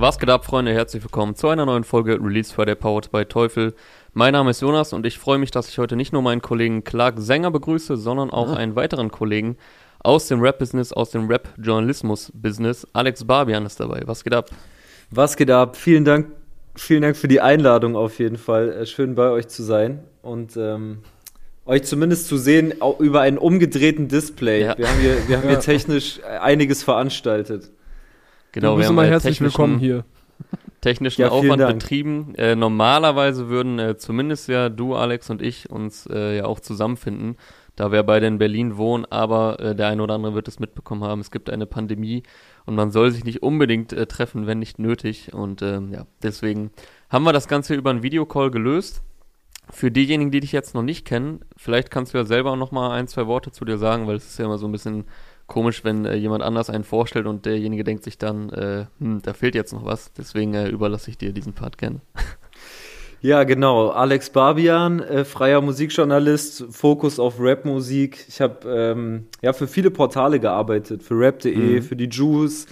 Was geht ab, Freunde? Herzlich willkommen zu einer neuen Folge Release Friday Powered by Teufel. Mein Name ist Jonas und ich freue mich, dass ich heute nicht nur meinen Kollegen Clark Sänger begrüße, sondern auch einen weiteren Kollegen aus dem Rap-Business, aus dem Rap-Journalismus-Business. Alex Barbian ist dabei. Was geht ab? Was geht ab? Vielen Dank, vielen Dank für die Einladung auf jeden Fall. Äh, schön bei euch zu sein und ähm, euch zumindest zu sehen auch über einen umgedrehten Display. Ja. Wir haben hier, wir haben hier technisch einiges veranstaltet. Genau, du wir haben mal herzlich technischen- willkommen hier. technischen Ja, Aufwand Dank. betrieben. Äh, normalerweise würden äh, zumindest ja du, Alex und ich uns äh, ja auch zusammenfinden, da wir beide in Berlin wohnen, aber äh, der eine oder andere wird es mitbekommen haben, es gibt eine Pandemie und man soll sich nicht unbedingt äh, treffen, wenn nicht nötig. Und ähm, ja, deswegen haben wir das Ganze über einen Videocall gelöst. Für diejenigen, die dich jetzt noch nicht kennen, vielleicht kannst du ja selber auch noch mal ein, zwei Worte zu dir sagen, weil es ist ja immer so ein bisschen komisch, wenn äh, jemand anders einen vorstellt und derjenige denkt sich dann, äh, hm, da fehlt jetzt noch was. Deswegen äh, überlasse ich dir diesen Part gerne. Ja, genau. Alex Barbian, äh, freier Musikjournalist, Fokus auf Rapmusik. Ich habe ähm, ja für viele Portale gearbeitet, für rap.de, Mhm. für die Juice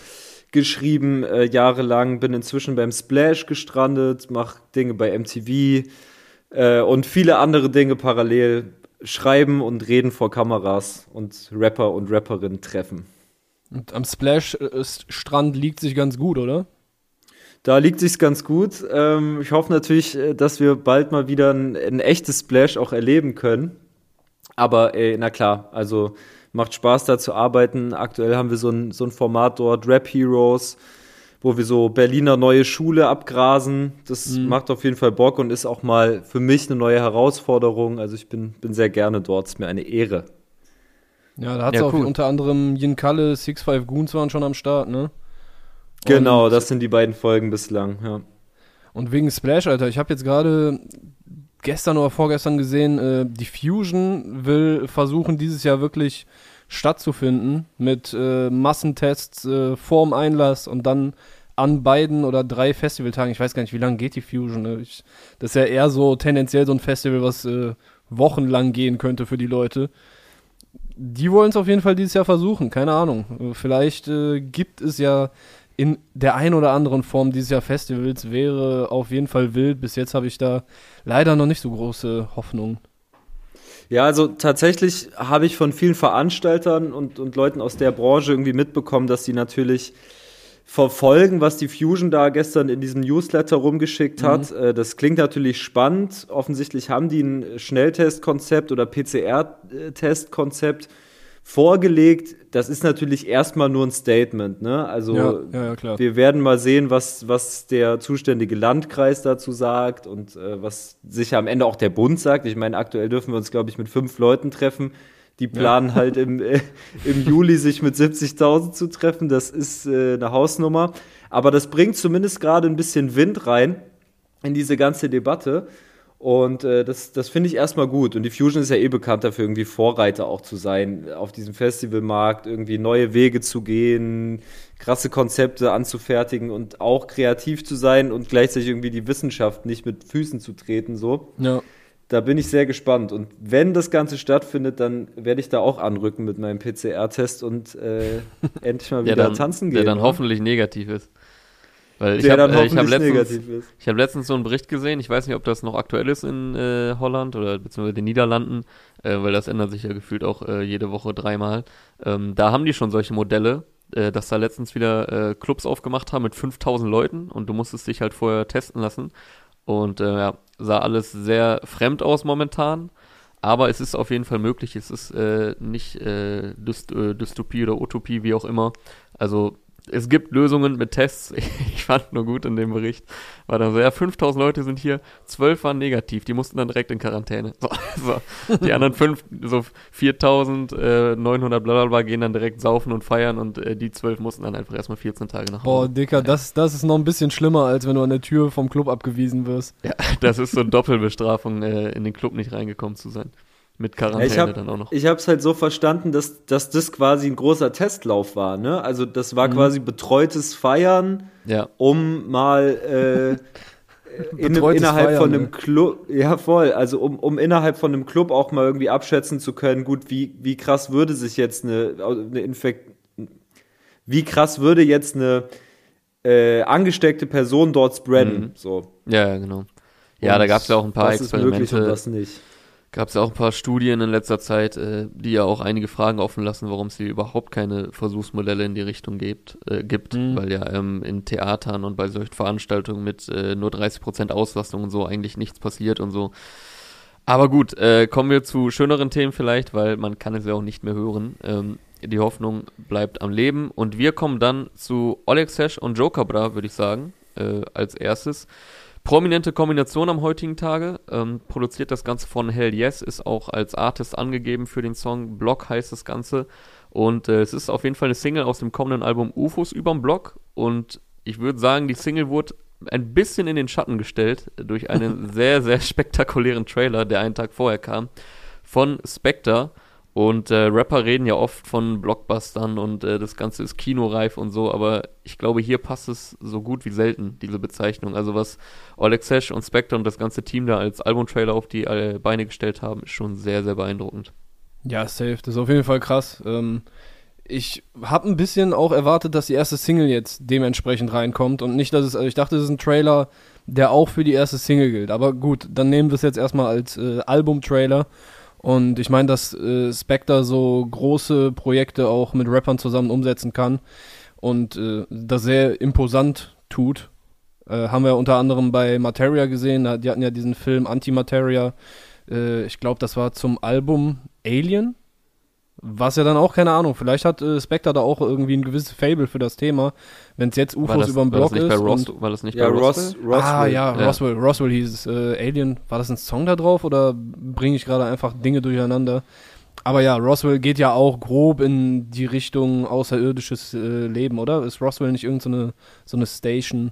geschrieben äh, jahrelang, bin inzwischen beim Splash gestrandet, mache Dinge bei MTV äh, und viele andere Dinge parallel. Schreiben und reden vor Kameras und Rapper und Rapperinnen treffen. Und am Splash-Strand liegt sich ganz gut, oder? Da liegt sich's ganz gut. Ähm, ich hoffe natürlich, äh, dass wir bald mal wieder ein, ein echtes Splash auch erleben können. Aber äh, na klar, also macht Spaß da zu arbeiten. Aktuell haben wir so ein, so ein Format dort, Rap Heroes, wo wir so Berliner neue Schule abgrasen. Das macht auf jeden Fall Bock und ist auch mal für mich eine neue Herausforderung. Also ich bin, bin sehr gerne dort. Ist mir eine Ehre. Ja, da hat Ja, auch cool. unter anderem Yin Kalle, Six Five Goons waren schon am Start, ne? Genau, Und- das sind die beiden Folgen bislang. Ja. Und wegen Splash, Alter, ich habe jetzt gerade gestern oder vorgestern gesehen, äh, die Fusion will versuchen, dieses Jahr wirklich stattzufinden mit äh, Massentests äh, vorm Einlass und dann an beiden oder drei Festivaltagen. Ich weiß gar nicht, wie lange geht die Fusion. Ne? Ich, das ist ja eher so tendenziell so ein Festival, was äh, wochenlang gehen könnte für die Leute. Die wollen es auf jeden Fall dieses Jahr versuchen, keine Ahnung. Vielleicht äh, gibt es ja in der ein oder anderen Form dieses Jahr Festivals, wäre auf jeden Fall wild. Bis jetzt habe ich da leider noch nicht so große Hoffnung. Ja, also tatsächlich habe ich von vielen Veranstaltern und, und Leuten aus der Branche irgendwie mitbekommen, dass sie natürlich verfolgen, was die Fusion da gestern in diesem Newsletter rumgeschickt hat. Äh, Das klingt natürlich spannend. Offensichtlich haben die ein Schnelltestkonzept oder PCR-Testkonzept vorgelegt. Das ist natürlich erstmal nur ein Statement. Ne? Also ja, ja, ja, wir werden mal sehen, was, was der zuständige Landkreis dazu sagt und äh, was sicher am Ende auch der Bund sagt. Ich meine, aktuell dürfen wir uns, glaube ich, mit fünf Leuten treffen. Die planen halt im, äh, im Juli sich mit 70.000 zu treffen. Das ist äh, eine Hausnummer. Aber das bringt zumindest gerade ein bisschen Wind rein in diese ganze Debatte. Und äh, das, das finde ich erstmal gut. Und die Fusion ist ja eh bekannt dafür, irgendwie Vorreiter auch zu sein, auf diesem Festivalmarkt irgendwie neue Wege zu gehen, krasse Konzepte anzufertigen und auch kreativ zu sein und gleichzeitig irgendwie die Wissenschaft nicht mit Füßen zu treten. So, Ja. Da bin ich sehr gespannt. Und wenn das Ganze stattfindet, dann werde ich da auch anrücken mit meinem PCR-Test und äh, endlich mal wieder Der dann, tanzen der gehen. dann ne? hoffentlich negativ ist. Weil ich der habe dann äh, hab hoffentlich letztens, negativ ist. Ich habe letztens so einen Bericht gesehen, ich weiß nicht, ob das noch aktuell ist in äh, Holland oder beziehungsweise den Niederlanden, äh, weil das ändert sich ja gefühlt auch äh, jede Woche dreimal. Ähm, da haben die schon solche Modelle, äh, dass da letztens wieder äh, Clubs aufgemacht haben mit 5000 Leuten und du musstest dich halt vorher testen lassen. Und äh, ja, sah alles sehr fremd aus momentan. Aber es ist auf jeden Fall möglich. Es ist äh, nicht äh, äh, Dystopie oder Utopie, wie auch immer. Also es gibt Lösungen mit Tests. Ich fand nur gut in dem Bericht, war dann so, ja, 5000 Leute sind hier, 12 waren negativ, die mussten dann direkt in Quarantäne. So, so. Die anderen fünf, so 4900 bla bla bla, gehen dann direkt saufen und feiern und äh, die 12 mussten dann einfach erstmal 14 Tage nach Boah, Hause. Dicker, das, das ist noch ein bisschen schlimmer, als wenn du an der Tür vom Club abgewiesen wirst. Ja, das ist so eine Doppelbestrafung, äh, in den Club nicht reingekommen zu sein. Mit Quarantäne ich habe dann auch noch. ich habe es halt so verstanden, dass, dass das quasi ein großer Testlauf war. Ne? Also das war quasi betreutes Feiern, Ja. um mal äh, in, Betreutes innerhalb Feiern, von einem ne? Club, ja voll, also um, um innerhalb von einem Club auch mal irgendwie abschätzen zu können, gut, wie, wie krass würde sich jetzt eine, eine Infekt, wie krass würde jetzt eine äh, angesteckte Person dort spreaden. Mhm. So. Ja, ja, genau. Ja, Und da gab es ja auch ein paar was ist möglich und Experimente. was nicht. Gab es ja auch ein paar Studien in letzter Zeit, äh, die ja auch einige Fragen offen lassen, warum es hier überhaupt keine Versuchsmodelle in die Richtung gibt, äh, gibt Mhm. weil ja ähm, in Theatern und bei solchen Veranstaltungen mit äh, nur 30% Auslastung und so eigentlich nichts passiert und so. Aber gut, äh, kommen wir zu schöneren Themen vielleicht, weil man kann es ja auch nicht mehr hören. Ähm, die Hoffnung bleibt am Leben und wir kommen dann zu Oleg Sesh und Joe Cabra, würde ich sagen, äh, als erstes. Prominente Kombination am heutigen Tage. Ähm, produziert das Ganze von Hell Yes, ist auch als Artist angegeben für den Song. Block heißt das Ganze. Und äh, es ist auf jeden Fall eine Single aus dem kommenden Album UFOs überm Block. Und ich würde sagen, die Single wurde ein bisschen in den Schatten gestellt durch einen sehr, sehr spektakulären Trailer, der einen Tag vorher kam, von Spectre. Und äh, Rapper reden ja oft von Blockbustern und äh, das Ganze ist kinoreif und so, aber ich glaube, hier passt es so gut wie selten, diese Bezeichnung. Also was Oleg Sesh und Spectre und das ganze Team da als Albumtrailer auf die äh, Beine gestellt haben, ist schon sehr, sehr beeindruckend. Ja, safe. Das ist auf jeden Fall krass. Ähm, ich habe ein bisschen auch erwartet, dass die erste Single jetzt dementsprechend reinkommt und nicht, dass es, also ich dachte, es ist ein Trailer, der auch für die erste Single gilt. Aber gut, dann nehmen wir es jetzt erstmal als äh, Album-Trailer. Und ich meine, dass äh, Spectre so große Projekte auch mit Rappern zusammen umsetzen kann und äh, das sehr imposant tut. Äh, haben wir unter anderem bei Materia gesehen. Die hatten ja diesen Film Antimateria. Äh, ich glaube, das war zum Album Alien. Was ja dann auch, keine Ahnung, vielleicht hat äh, Spectre da auch irgendwie ein gewisses Fable für das Thema. Wenn es jetzt UFOs das, über den war das Block nicht bei ist. Ross, war das nicht Ja, bei Ross, Roswell? Roswell. ah, ja, Ja. Roswell. Roswell hieß es. Äh, Alien, war das ein Song da drauf oder bringe ich gerade einfach Dinge durcheinander? Aber ja, Roswell geht ja auch grob in die Richtung außerirdisches äh, Leben, oder? Ist Roswell nicht irgendeine so eine, so eine Station?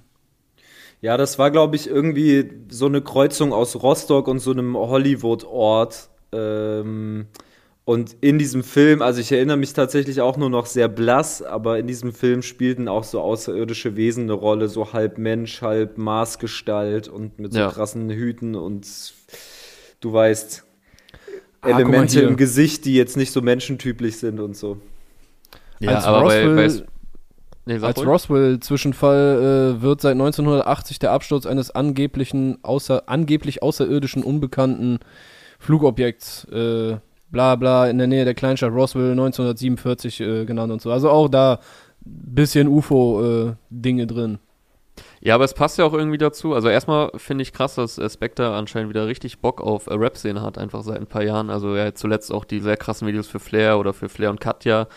Ja, das war, glaube ich, irgendwie so eine Kreuzung aus Rostock und so einem Hollywood-Ort. Ähm, und in diesem Film, also ich erinnere mich tatsächlich auch nur noch sehr blass, aber in diesem Film spielten auch so außerirdische Wesen eine Rolle, so halb Mensch, halb Maßgestalt und mit so Ja. krassen Hüten und du weißt, Ah, Elemente im Gesicht, die jetzt nicht so menschentypisch sind und so. Ja, Als aber bei, bei, Roswell- nee, Als. Roswell-Zwischenfall äh, wird seit 1980 der Absturz eines angeblichen, außer, angeblich außerirdischen, unbekannten Flugobjekts, äh, bla bla, in der Nähe der Kleinstadt Roswell 1947 äh, genannt und so. Also auch da bisschen UFO-Dinge drin. Ja, aber es passt ja auch irgendwie dazu. Also erstmal finde ich krass, dass äh, Spectre anscheinend wieder richtig Bock auf äh, Rap-Szene hat, einfach seit ein paar Jahren. Also ja, zuletzt auch die sehr krassen Videos für Flair oder für Flair und Katja.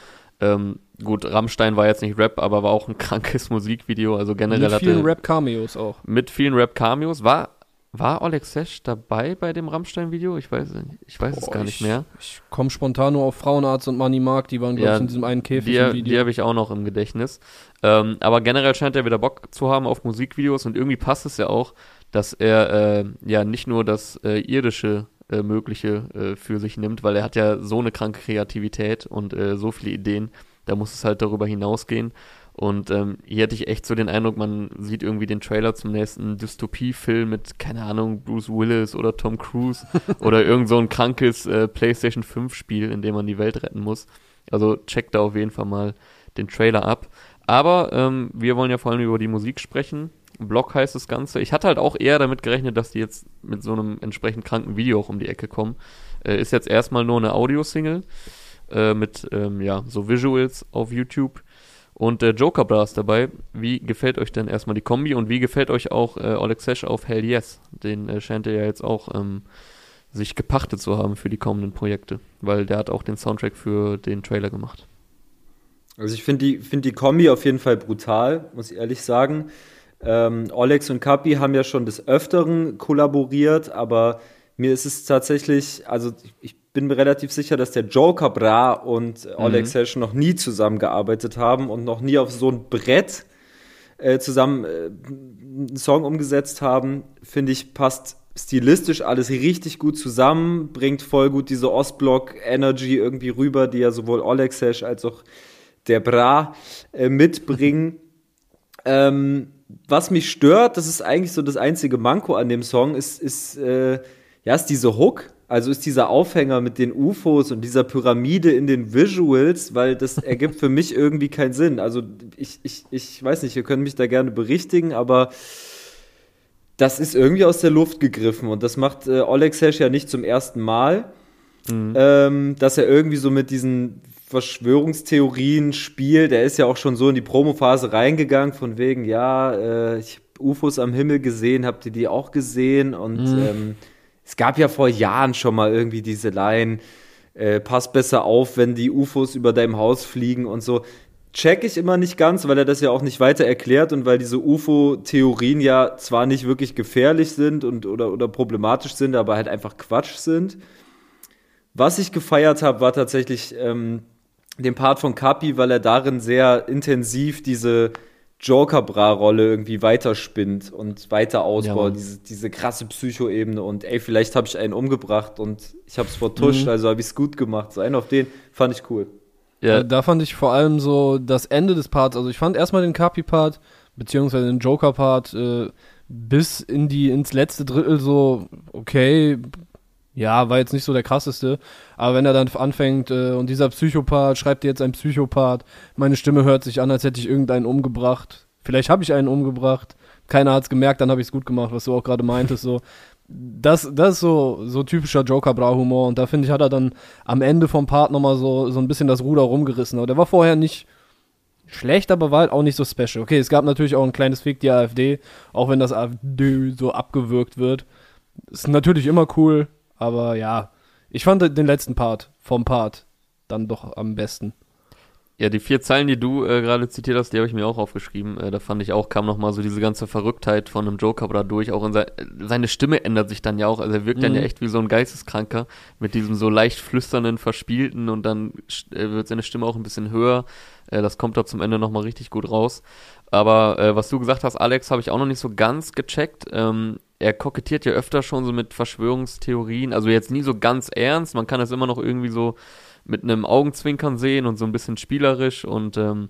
Ähm, gut, Rammstein war jetzt nicht Rap, aber war auch ein krankes Musikvideo. Also generell Mit vielen Rap-Cameos auch. mit vielen Rap-Cameos. War, war Oleg Sesh dabei bei dem Rammstein-Video? Ich weiß, ich weiß es Boah, gar nicht ich, mehr. Ich komme spontan nur auf Frauenarzt und Money Mark, die waren, glaube Ja, ich, in diesem einen Käfig Die, im die Video. habe ich auch noch im Gedächtnis. Ähm, aber generell scheint er wieder Bock zu haben auf Musikvideos und irgendwie passt es ja auch, dass er äh, ja nicht nur das äh, irdische äh, Mögliche äh, für sich nimmt, weil er hat ja so eine kranke Kreativität und äh, so viele Ideen. Da muss es halt darüber hinausgehen. Und ähm, hier hätte ich echt so den Eindruck, man sieht irgendwie den Trailer zum nächsten Dystopie-Film mit, keine Ahnung, Bruce Willis oder Tom Cruise oder irgend so ein krankes äh, PlayStation 5-Spiel, in dem man die Welt retten muss. Also checkt da auf jeden Fall mal den Trailer ab. Aber ähm, wir wollen ja vor allem über die Musik sprechen. Block heißt das Ganze. Ich hatte halt auch eher damit gerechnet, dass die jetzt mit so einem entsprechend kranken Video auch um die Ecke kommen. Äh, ist jetzt erstmal nur eine Audio-Single äh, mit ähm, ja, so Visuals auf YouTube. Und äh, Joker Blast dabei. Wie gefällt euch denn erstmal die Kombi und wie gefällt euch auch äh, Oleg Sesh auf Hell Yes? Den äh, scheint er ja jetzt auch ähm, sich gepachtet zu haben für die kommenden Projekte, weil der hat auch den Soundtrack für den Trailer gemacht. Also ich finde die, find die Kombi auf jeden Fall brutal, muss ich ehrlich sagen. Ähm, Olex und Kapi haben ja schon des Öfteren kollaboriert, aber mir ist es tatsächlich, also ich bin mir relativ sicher, dass der Joker Bra und äh, Olex Sesh noch nie zusammengearbeitet haben und noch nie auf so ein Brett äh, zusammen äh, einen Song umgesetzt haben. Finde ich, passt stilistisch alles richtig gut zusammen, bringt voll gut diese Ostblock-Energy irgendwie rüber, die ja sowohl Oleg Sesh als auch der Bra äh, mitbringen. ähm, was mich stört, das ist eigentlich so das einzige Manko an dem Song, ist, ist, äh, ja, ist diese Hook. Also ist dieser Aufhänger mit den UFOs und dieser Pyramide in den Visuals, weil das ergibt für mich irgendwie keinen Sinn. Also ich, ich, ich weiß nicht, ihr könnt mich da gerne berichtigen, aber das ist irgendwie aus der Luft gegriffen und das macht äh, Oleg Sesh ja nicht zum ersten Mal, mhm. ähm, dass er irgendwie so mit diesen Verschwörungstheorien spielt. Er ist ja auch schon so in die Promophase reingegangen, von wegen, ja, äh, ich habe UFOs am Himmel gesehen, habt ihr die auch gesehen? Und mhm. ähm, es gab ja vor Jahren schon mal irgendwie diese Line, äh, pass besser auf, wenn die UFOs über deinem Haus fliegen und so. Check ich immer nicht ganz, weil er das ja auch nicht weiter erklärt und weil diese UFO-Theorien ja zwar nicht wirklich gefährlich sind und oder, oder problematisch sind, aber halt einfach Quatsch sind. Was ich gefeiert habe, war tatsächlich ähm, den Part von Kapi, weil er darin sehr intensiv diese Joker-Bra-Rolle irgendwie weiterspinnt und weiter ausbaut, ja, diese, diese krasse Psycho-Ebene und ey, vielleicht habe ich einen umgebracht und ich habe es vertuscht, mhm. also habe ich es gut gemacht. So einen auf den fand ich cool. Ja. Da fand ich vor allem so das Ende des Parts, also ich fand erstmal den Kapi-Part, beziehungsweise den Joker-Part, äh, bis in die, ins letzte Drittel so, okay, ja, war jetzt nicht so der krasseste, aber wenn er dann anfängt äh, und dieser Psychopath schreibt jetzt ein Psychopath, meine Stimme hört sich an, als hätte ich irgendeinen umgebracht. Vielleicht habe ich einen umgebracht, keiner hat's gemerkt, dann habe ich's gut gemacht, was du auch gerade meintest, so. Das, das ist so, so typischer Joker-Bra-Humor und da finde ich, hat er dann am Ende vom Part nochmal so, so ein bisschen das Ruder rumgerissen. Aber der war vorher nicht schlecht, aber war halt auch nicht so special. Okay, es gab natürlich auch ein kleines Fick die AfD, auch wenn das AfD so abgewürgt wird. Ist natürlich immer cool, aber ja, ich fand den letzten Part vom Part dann doch am besten. Ja, die vier Zeilen, die du äh, gerade zitiert hast, die habe ich mir auch aufgeschrieben. Äh, da fand ich auch, kam nochmal so diese ganze Verrücktheit von einem Joker da durch. Auch in se seine Stimme ändert sich dann ja auch. Also er wirkt mhm. dann ja mhm. echt wie so ein Geisteskranker mit diesem so leicht flüsternden, verspielten und dann äh, wird seine Stimme auch ein bisschen höher. Äh, das kommt da zum Ende nochmal richtig gut raus. Aber äh, was du gesagt hast, Alex, habe ich auch noch nicht so ganz gecheckt. Ähm, er kokettiert ja öfter schon so mit Verschwörungstheorien, also jetzt nie so ganz ernst, man kann es immer noch irgendwie so mit einem Augenzwinkern sehen und so ein bisschen spielerisch und ähm,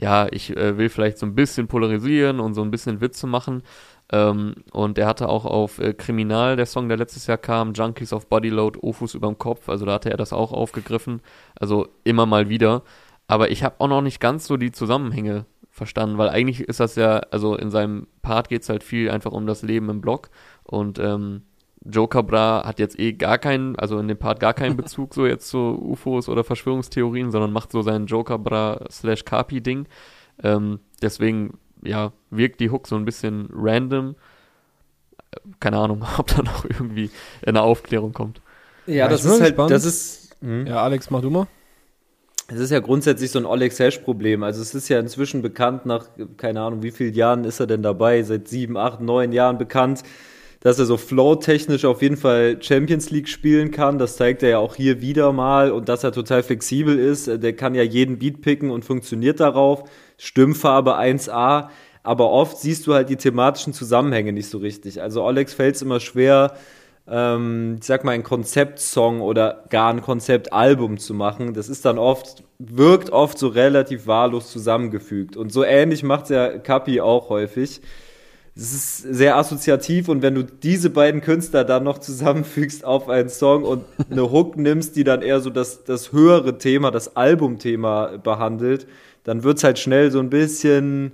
ja, ich äh, will vielleicht so ein bisschen polarisieren und so ein bisschen Witze machen. Ähm, und er hatte auch auf äh, Kriminal, der Song, der letztes Jahr kam, Junkies of Bodyload, Ofus überm Kopf, also da hatte er das auch aufgegriffen, also immer mal wieder. Aber ich habe auch noch nicht ganz so die Zusammenhänge verstanden, weil eigentlich ist das ja, also in seinem Part geht es halt viel einfach um das Leben im Block und ähm, Joker Bra hat jetzt eh gar keinen, also in dem Part gar keinen Bezug so jetzt zu UFOs oder Verschwörungstheorien, sondern macht so sein Joker Bra slash Kapi Ding. Ähm, deswegen, ja, wirkt die Hook so ein bisschen random. Keine Ahnung, ob da noch irgendwie eine Aufklärung kommt. Ja, ja das ist halt, spannend. das ist. Mh. Ja, Alex, mach du mal. Es ist ja grundsätzlich so ein Alex Hash-Problem. Also es ist ja inzwischen bekannt, nach keine Ahnung, wie vielen Jahren ist er denn dabei, seit sieben, acht, neun Jahren bekannt, dass er so flow-technisch auf jeden Fall Champions League spielen kann. Das zeigt er ja auch hier wieder mal und dass er total flexibel ist. Der kann ja jeden Beat picken und funktioniert darauf. Stimmfarbe 1A. Aber oft siehst du halt die thematischen Zusammenhänge nicht so richtig. Also Alex fällt es immer schwer, ähm, ich sag mal, ein Konzeptsong oder gar ein Konzeptalbum zu machen. Das ist dann oft, wirkt oft so relativ wahllos zusammengefügt. Und so ähnlich macht ja Kapi auch häufig. Es ist sehr assoziativ und wenn du diese beiden Künstler dann noch zusammenfügst auf einen Song und eine Hook nimmst, die dann eher so das, das höhere Thema, das Albumthema behandelt, dann wird's halt schnell so ein bisschen,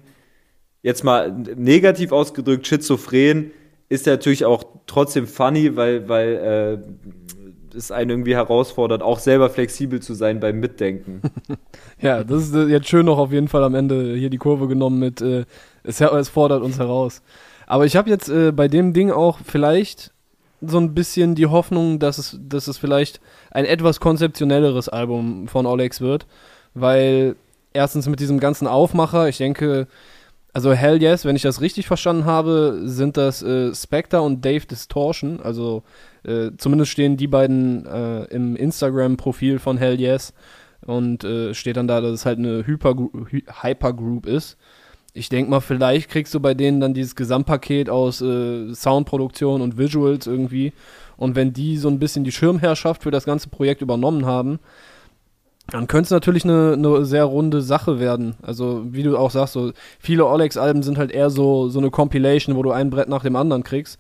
jetzt mal negativ ausgedrückt, schizophren ist natürlich auch trotzdem funny, weil, weil äh, es einen irgendwie herausfordert, auch selber flexibel zu sein beim Mitdenken. ja, das ist jetzt schön noch auf jeden Fall am Ende hier die Kurve genommen mit, äh, es, es fordert uns heraus. Aber ich habe jetzt äh, bei dem Ding auch vielleicht so ein bisschen die Hoffnung, dass es, dass es vielleicht ein etwas konzeptionelleres Album von Olex wird, weil erstens mit diesem ganzen Aufmacher, ich denke, also Hell Yes, wenn ich das richtig verstanden habe, sind das äh, Spectre und Dave Distortion. Also äh, zumindest stehen die beiden äh, im Instagram-Profil von Hell Yes und äh, steht dann da, dass es halt eine Hypergroup ist. Ich denke mal, vielleicht kriegst du bei denen dann dieses Gesamtpaket aus äh, Soundproduktion und Visuals irgendwie. Und wenn die so ein bisschen die Schirmherrschaft für das ganze Projekt übernommen haben, dann könnte es natürlich eine, eine sehr runde Sache werden. Also, wie du auch sagst, so viele Olex-Alben sind halt eher so, so eine Compilation, wo du ein Brett nach dem anderen kriegst.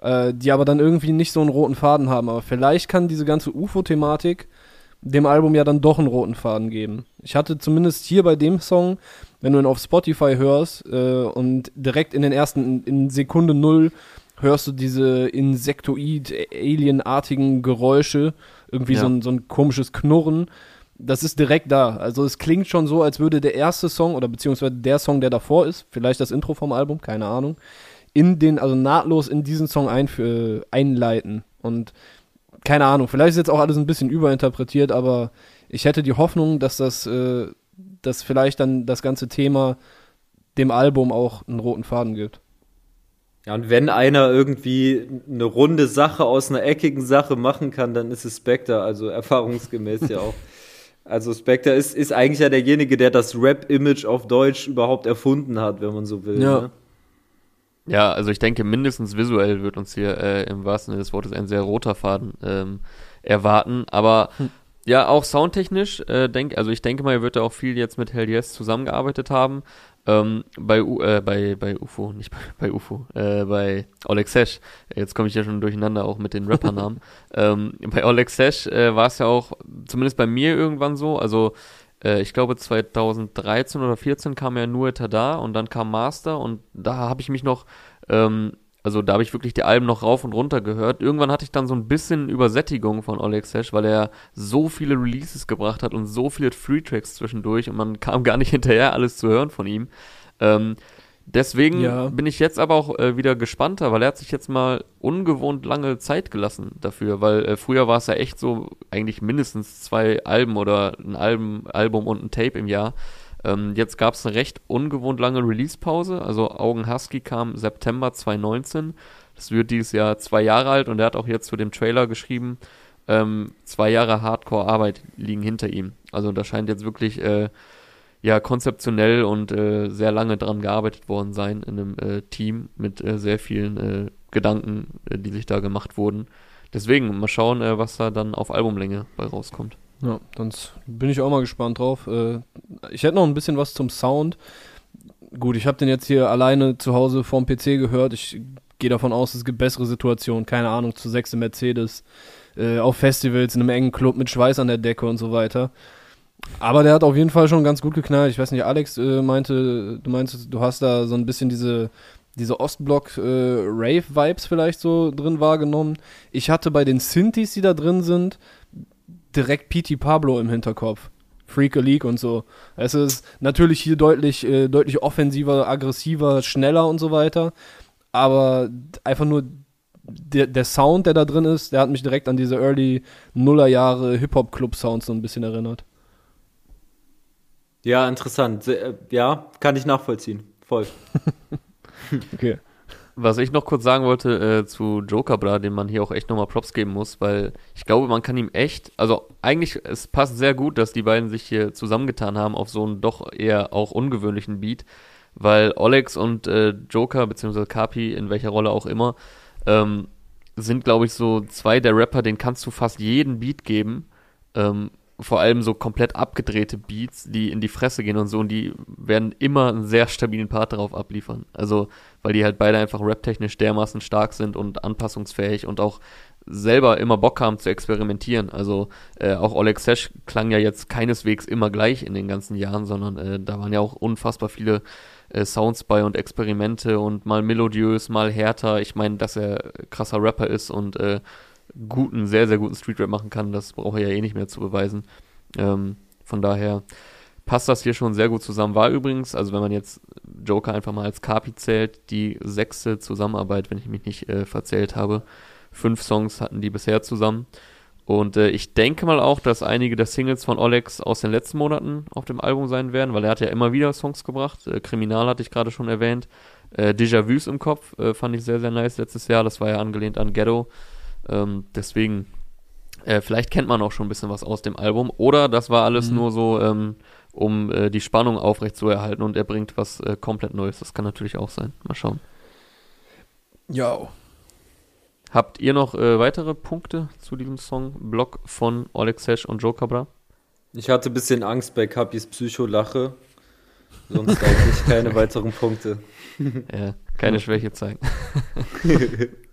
äh, die aber dann irgendwie nicht so einen roten Faden haben. Aber vielleicht kann diese ganze UFO-Thematik dem Album ja dann doch einen roten Faden geben. Ich hatte zumindest hier bei dem Song, wenn du ihn auf Spotify hörst äh, und direkt in den ersten, in, Sekunde null hörst du diese Insektoid-Alien-artigen Geräusche, irgendwie ja. so, ein, so ein komisches Knurren. Das ist direkt da. Also es klingt schon so, als würde der erste Song oder beziehungsweise der Song, der davor ist, vielleicht das Intro vom Album, keine Ahnung, in den, also nahtlos in diesen Song ein, einleiten. Und keine Ahnung, vielleicht ist jetzt auch alles ein bisschen überinterpretiert, aber ich hätte die Hoffnung, dass das, äh, dass vielleicht dann das ganze Thema dem Album auch einen roten Faden gibt. Ja, und wenn einer irgendwie eine runde Sache aus einer eckigen Sache machen kann, dann ist es Spectre, also erfahrungsgemäß ja auch. Also Spectre ist, ist eigentlich ja derjenige, der das Rap-Image auf Deutsch überhaupt erfunden hat, wenn man so will. Ja. Ne? Ja, also ich denke, mindestens visuell wird uns hier äh, im wahrsten Sinne des Wortes ein sehr roter Faden ähm, erwarten. Aber hm. ja, auch soundtechnisch, äh, denk, also ich denke mal, er wird da auch viel jetzt mit Hell Yes zusammengearbeitet haben. Ähm, bei, U äh, bei, bei UFO, nicht bei, bei UFO, äh, bei Oleg Sesh, jetzt komme ich ja schon durcheinander auch mit den Rappernamen. ähm, bei Oleg Sesh äh, war es ja auch, zumindest bei mir irgendwann so, also äh, ich glaube 2013 oder 14 kam ja nur Tada und dann kam Master und da habe ich mich noch, ähm, also da habe ich wirklich die Alben noch rauf und runter gehört. Irgendwann hatte ich dann so ein bisschen Übersättigung von Oleg Sesh, weil er so viele Releases gebracht hat und so viele Free Tracks zwischendurch und man kam gar nicht hinterher, alles zu hören von ihm. Ähm, Deswegen ja. bin ich jetzt aber auch äh, wieder gespannter, weil er hat sich jetzt mal ungewohnt lange Zeit gelassen dafür, weil äh, früher war es ja echt so, eigentlich mindestens zwei Alben oder ein Album, Album und ein Tape im Jahr. Ähm, jetzt gab es eine recht ungewohnt lange Release-Pause, also Augen Husky kam September 2019. Das wird dieses Jahr zwei Jahre alt und er hat auch jetzt zu dem Trailer geschrieben, ähm, zwei Jahre Hardcore-Arbeit liegen hinter ihm. Also da scheint jetzt wirklich äh, ja konzeptionell und äh, sehr lange dran gearbeitet worden sein in einem äh, Team mit äh, sehr vielen äh, Gedanken, äh, die sich da gemacht wurden. Deswegen mal schauen, was da dann auf Albumlänge bei rauskommt. Ja, sonst bin ich auch mal gespannt drauf. ich hätte noch ein bisschen was zum Sound. Gut, ich habe den jetzt hier alleine zu Hause vorm PC gehört. Ich gehe davon aus, es gibt bessere Situationen. Keine Ahnung, zu sechs im Mercedes, auf Festivals, in einem engen Club mit Schweiß an der Decke und so weiter. Aber der hat auf jeden Fall schon ganz gut geknallt. Ich weiß nicht, Alex äh, meinte, du meinst, du hast da so ein bisschen diese, diese Ostblock-Rave-Vibes äh, vielleicht so drin wahrgenommen. Ich hatte bei den Synthes, die da drin sind, direkt PT Pablo im Hinterkopf. Freak a League und so. Es ist natürlich hier deutlich, äh, deutlich offensiver, aggressiver, schneller und so weiter. Aber einfach nur der, der Sound, der da drin ist, der hat mich direkt an diese Early Nullerjahre Hip-Hop-Club-Sounds so ein bisschen erinnert. Ja, interessant. Äh, ja, kann ich nachvollziehen. Voll. okay. Was ich noch kurz sagen wollte äh, zu Joker Bra, dem man hier auch echt nochmal Props geben muss, weil ich glaube, man kann ihm echt, also eigentlich, es passt sehr gut, dass die beiden sich hier zusammengetan haben auf so einen doch eher auch ungewöhnlichen Beat, weil Olex und äh, Joker, beziehungsweise Kapi, in welcher Rolle auch immer, ähm, sind, glaube ich, so zwei der Rapper, denen kannst du fast jeden Beat geben. Ähm, vor allem so komplett abgedrehte Beats, die in die Fresse gehen und so, und die werden immer einen sehr stabilen Part darauf abliefern. Also, weil die halt beide einfach raptechnisch dermaßen stark sind und anpassungsfähig und auch selber immer Bock haben zu experimentieren. Also äh, auch Oleg Sesh klang ja jetzt keineswegs immer gleich in den ganzen Jahren, sondern äh, da waren ja auch unfassbar viele äh, Sounds bei und Experimente und mal melodiös, mal härter. Ich meine, dass er krasser Rapper ist und äh, guten, sehr, sehr guten Streetrap machen kann, das braucht er ja eh nicht mehr zu beweisen. Ähm, von daher passt das hier schon sehr gut zusammen. War übrigens, also wenn man jetzt Joker einfach mal als Kapi zählt, die sechste Zusammenarbeit, wenn ich mich nicht äh, verzählt habe. Fünf Songs hatten die bisher zusammen. Und äh, ich denke mal auch, dass einige der Singles von Olex aus den letzten Monaten auf dem Album sein werden, weil er hat ja immer wieder Songs gebracht. Äh, Kriminal hatte ich gerade schon erwähnt. Äh, Déjà-vus im Kopf äh, fand ich sehr, sehr nice letztes Jahr. Das war ja angelehnt an Ghetto. Ähm, deswegen, äh, vielleicht kennt man auch schon ein bisschen was aus dem Album. Oder das war alles mhm. nur so, ähm, um äh, die Spannung aufrechtzuerhalten und er bringt was äh, komplett Neues. Das kann natürlich auch sein. Mal schauen. Ja. Habt ihr noch äh, weitere Punkte zu diesem Song? Block von Oleg Sesh und Joe Cabra? Ich hatte ein bisschen Angst bei Kapis Psycho-Lache. Sonst eigentlich keine weiteren Punkte. ja, keine Schwäche zeigen.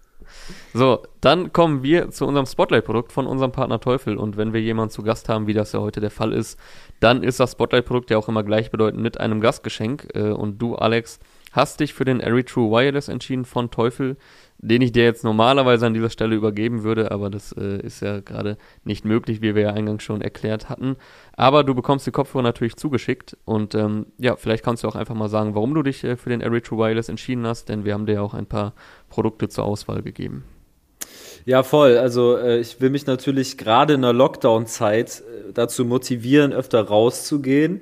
So, dann kommen wir zu unserem Spotlight-Produkt von unserem Partner Teufel. Und wenn wir jemanden zu Gast haben, wie das ja heute der Fall ist, dann ist das Spotlight-Produkt ja auch immer gleichbedeutend mit einem Gastgeschenk. Äh, und du, Alex, hast dich für den Airy True Wireless entschieden von Teufel den ich dir jetzt normalerweise an dieser Stelle übergeben würde, aber das äh, ist ja gerade nicht möglich, wie wir ja eingangs schon erklärt hatten. Aber du bekommst die Kopfhörer natürlich zugeschickt und ähm, ja, vielleicht kannst du auch einfach mal sagen, warum du dich äh, für den True Wireless entschieden hast, denn wir haben dir ja auch ein paar Produkte zur Auswahl gegeben. Ja, voll. Also äh, ich will mich natürlich gerade in der Lockdown-Zeit äh, dazu motivieren, öfter rauszugehen.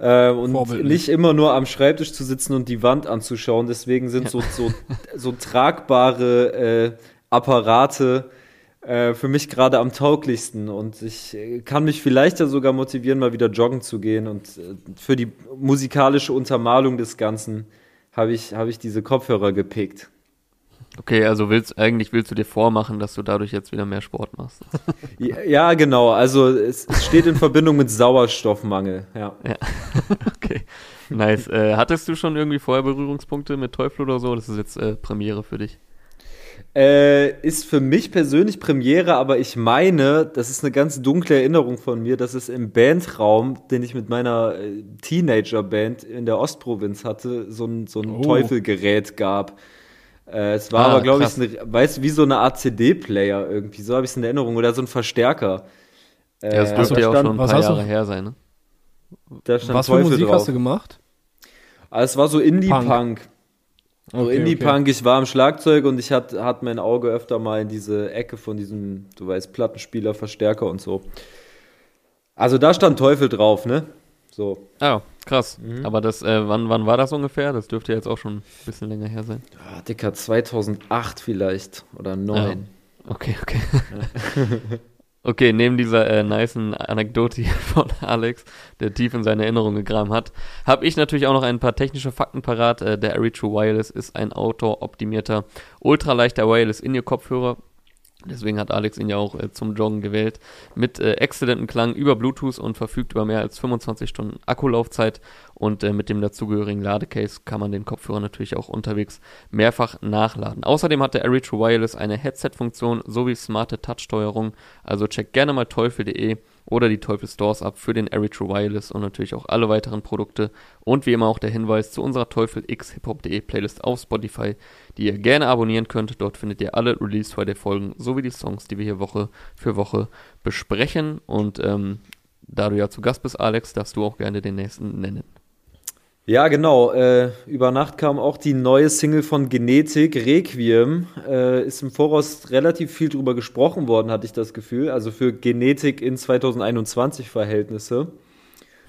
Äh, und nicht immer nur am Schreibtisch zu sitzen und die Wand anzuschauen. Deswegen sind so, so, so tragbare äh, Apparate äh, für mich gerade am tauglichsten. Und ich äh, kann mich vielleicht ja sogar motivieren, mal wieder joggen zu gehen. Und äh, für die musikalische Untermalung des Ganzen habe ich, hab ich diese Kopfhörer gepickt. Okay, also willst eigentlich willst du dir vormachen, dass du dadurch jetzt wieder mehr Sport machst. ja, genau. Also es, es, steht in Verbindung mit Sauerstoffmangel. Ja. ja. okay. Nice. Äh, hattest du schon irgendwie vorher Berührungspunkte mit Teufel oder so? Das ist jetzt äh, Premiere für dich. Äh, ist für mich persönlich Premiere, aber ich meine, das ist eine ganz dunkle Erinnerung von mir, dass es im Bandraum, den ich mit meiner äh, Teenager-Band in der Ostprovinz hatte, so ein, so ein oh. Teufelgerät gab. Äh, es war ah, aber, glaube ich, eine, weißt du, wie so eine Art CD-Player irgendwie. So habe ich es in Erinnerung. Oder so ein Verstärker. Äh, ja, das dürfte ja auch schon ein paar Jahre her sein, ne? was für Musik drauf. hast du gemacht? Ah, es war so Indie-Punk. So okay, Indie-Punk, okay. ich war am Schlagzeug und ich hatte hat mein Auge öfter mal in diese Ecke von diesem, du weißt, Plattenspieler, Verstärker und so. Also da stand Teufel drauf, ne? So. Ah, krass. Mhm. Aber das, äh, wann, wann war das ungefähr? Das dürfte jetzt auch schon ein bisschen länger her sein. Ja, Dicker, 2008 vielleicht oder 9. Ja. Okay, okay. Ja. okay, neben dieser äh, nicen Anekdote von Alex, der tief in seine Erinnerung gegraben hat, habe ich natürlich auch noch ein paar technische Fakten parat. Äh, der Airy True Wireless ist ein outdoor-optimierter, ultraleichter Wireless In-Ear-Kopfhörer Deswegen hat Alex ihn ja auch äh, zum Joggen gewählt. Mit äh, exzellentem Klang über Bluetooth und verfügt über mehr als 25 Stunden Akkulaufzeit. Und äh, mit dem dazugehörigen Ladecase kann man den Kopfhörer natürlich auch unterwegs mehrfach nachladen. Außerdem hat der True Wireless eine Headset-Funktion sowie smarte Touch-Steuerung. Also checkt gerne mal teufel.de oder die Teufel Stores ab für den True Wireless und natürlich auch alle weiteren Produkte. Und wie immer auch der Hinweis zu unserer Teufel X Hiphop.de Playlist auf Spotify, die ihr gerne abonnieren könnt. Dort findet ihr alle Release Friday Folgen sowie die Songs, die wir hier Woche für Woche besprechen. Und ähm, da du ja zu Gast bist, Alex, darfst du auch gerne den nächsten nennen. Ja, genau. Äh, über Nacht kam auch die neue Single von Genetik, Requiem. Äh, ist im Voraus relativ viel drüber gesprochen worden, hatte ich das Gefühl. Also für Genetik in 2021 Verhältnisse.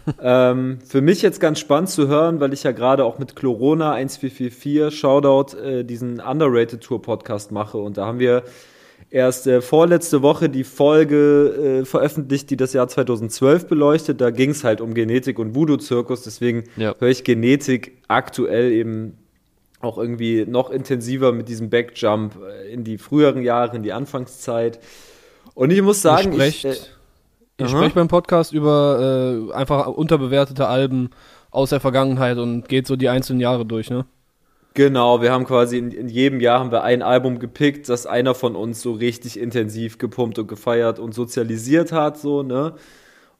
ähm, für mich jetzt ganz spannend zu hören, weil ich ja gerade auch mit Chlorona 1444 Shoutout äh, diesen Underrated Tour Podcast mache. Und da haben wir erst äh, vorletzte Woche die Folge äh, veröffentlicht, die das Jahr 2012 beleuchtet. Da ging es halt um Genetik und Voodoo-Zirkus. Deswegen ja. höre ich Genetik aktuell eben auch irgendwie noch intensiver mit diesem Backjump äh, in die früheren Jahre, in die Anfangszeit. Und ich muss sagen, sprecht, ich, äh, ihr sprecht beim Podcast über äh, einfach unterbewertete Alben aus der Vergangenheit und geht so die einzelnen Jahre durch, ne? Genau, wir haben quasi in, in, jedem Jahr haben wir ein Album gepickt, das einer von uns so richtig intensiv gepumpt und gefeiert und sozialisiert hat, so, ne?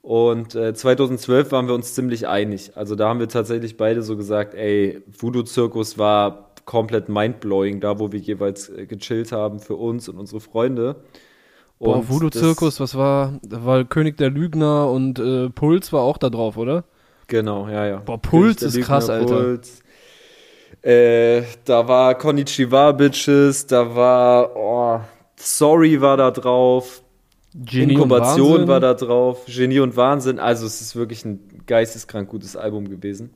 Und äh, 2012 waren wir uns ziemlich einig. Also da haben wir tatsächlich beide so gesagt, ey, Voodoo Zirkus war komplett mindblowing, da wo wir jeweils äh, gechillt haben für uns und unsere Freunde. Und Boah, Voodoo Zirkus, was war, da war König der Lügner und äh, Puls war auch da drauf, oder? Genau, ja, ja. Boah, Puls ist Lügner, krass, Alter. Puls. Äh, da war Konnichiwa Bitches, da war oh, Sorry war da drauf, Genie Inkubation war da drauf, Genie und Wahnsinn. Also es ist wirklich ein geisteskrank gutes Album gewesen.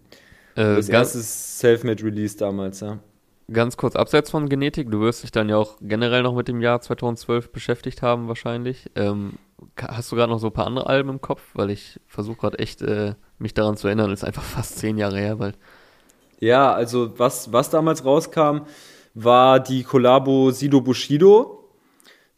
Äh, das erste Selfmade Release damals, ja. Ganz kurz abseits von Genetik, du wirst dich dann ja auch generell noch mit dem Jahr 2012 beschäftigt haben wahrscheinlich. Ähm, hast du gerade noch so ein paar andere Alben im Kopf? Weil ich versuche gerade echt, äh, mich daran zu erinnern, ist einfach fast zehn Jahre her bald. Ja, also was, was damals rauskam, war die Kollabo Sido Bushido.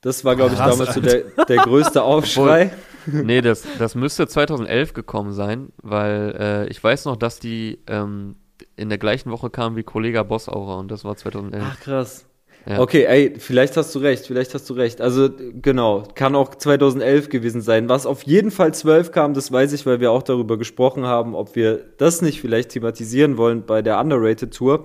Das war, glaube ich, damals so der, der größte Aufschrei. nee, das, das müsste 2011 gekommen sein, weil äh, ich weiß noch, dass die ähm, in der gleichen Woche kamen wie Kollega Boss Aura und das war 2011. Ach krass. Ja. Okay, ey, vielleicht hast du recht, vielleicht hast du recht. Also genau, kann auch 2011 gewesen sein. Was auf jeden Fall 12 kam, das weiß ich, weil wir auch darüber gesprochen haben, ob wir das nicht vielleicht thematisieren wollen bei der Underrated Tour,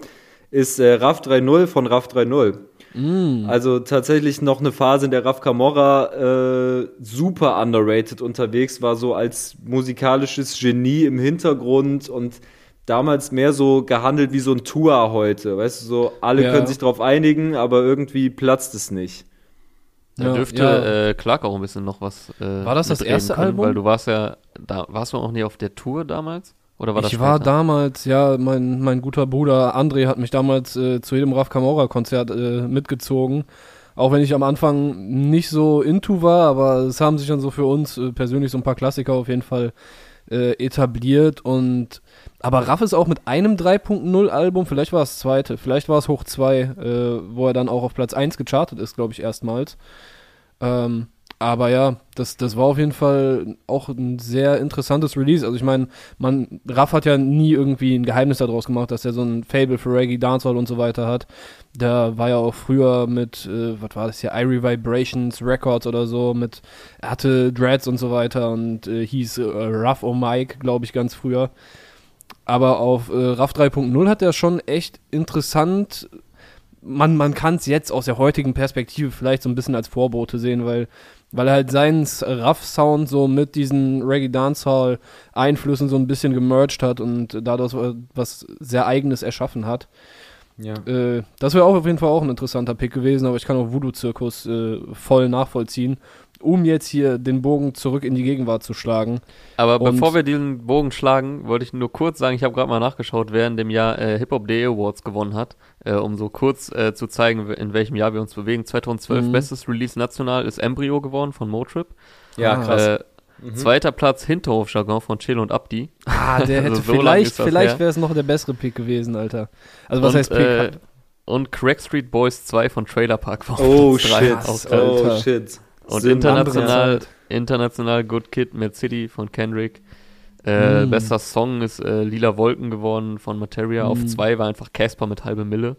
ist äh, RAF 3.0 von RAF 3.0. Mm. Also tatsächlich noch eine Phase, in der Raf Camorra äh, super underrated unterwegs war, so als musikalisches Genie im Hintergrund und damals mehr so gehandelt wie so ein Tour heute. Weißt du, so alle ja. können sich darauf einigen, aber irgendwie platzt es nicht. Da ja, dürfte ja. Äh, Clark auch ein bisschen noch was. Äh, war das das erste können, Album? Weil du warst ja, da warst du auch nicht auf der Tour damals? Oder war ich das war damals, ja, mein, mein guter Bruder André hat mich damals äh, zu jedem Raf Camora Konzert äh, mitgezogen. Auch wenn ich am Anfang nicht so into war, aber es haben sich dann so für uns äh, persönlich so ein paar Klassiker auf jeden Fall äh, etabliert und aber Raff ist auch mit einem 3.0 Album, vielleicht war es zweite, vielleicht war es hoch 2, äh, wo er dann auch auf Platz 1 gechartet ist, glaube ich, erstmals. Ähm, aber ja, das, das war auf jeden Fall auch ein sehr interessantes Release. Also ich meine, man, Raff hat ja nie irgendwie ein Geheimnis daraus gemacht, dass er so ein Fable für Reggae, Dancehall und so weiter hat. Der war ja auch früher mit, äh, was war das hier, Irie Vibrations Records oder so, mit, er hatte Dreads und so weiter und äh, hieß äh, Ruff O' Mike, glaube ich, ganz früher. Aber auf äh, Raff 3.0 hat er schon echt interessant man, man kann es jetzt aus der heutigen Perspektive vielleicht so ein bisschen als Vorbote sehen, weil weil er halt seinen Rough-Sound so mit diesen Reggae Dancehall-Einflüssen so ein bisschen gemerged hat und dadurch was sehr Eigenes erschaffen hat. Ja. Äh, das wäre auch auf jeden Fall auch ein interessanter Pick gewesen, aber ich kann auch Voodoo-Zirkus äh, voll nachvollziehen um jetzt hier den Bogen zurück in die Gegenwart zu schlagen. Aber Und bevor wir diesen Bogen schlagen, wollte ich nur kurz sagen, ich habe gerade mal nachgeschaut, wer in dem Jahr äh, Hip Hop Day Awards gewonnen hat, äh, um so kurz äh, zu zeigen, in welchem Jahr wir uns bewegen. 2012 mhm. bestes Release national ist Embryo geworden von Motrip. Ja, ah. krass. Äh, mhm. Zweiter Platz Hinterhof-Jargon von Chill und Abdi. Ah, der hätte also so vielleicht, vielleicht wäre es noch der bessere Pick gewesen, Alter. Also was und, heißt Pick? Äh, und Crack Street Boys 2 von Trailer Park war Oh shit, oh shit. Und international, international Good Kid, Mad City von Kendrick. Äh, mm. Bester Song ist äh, Lila Wolken geworden von Materia. Mm. Auf zwei war einfach Casper mit halbe Mille.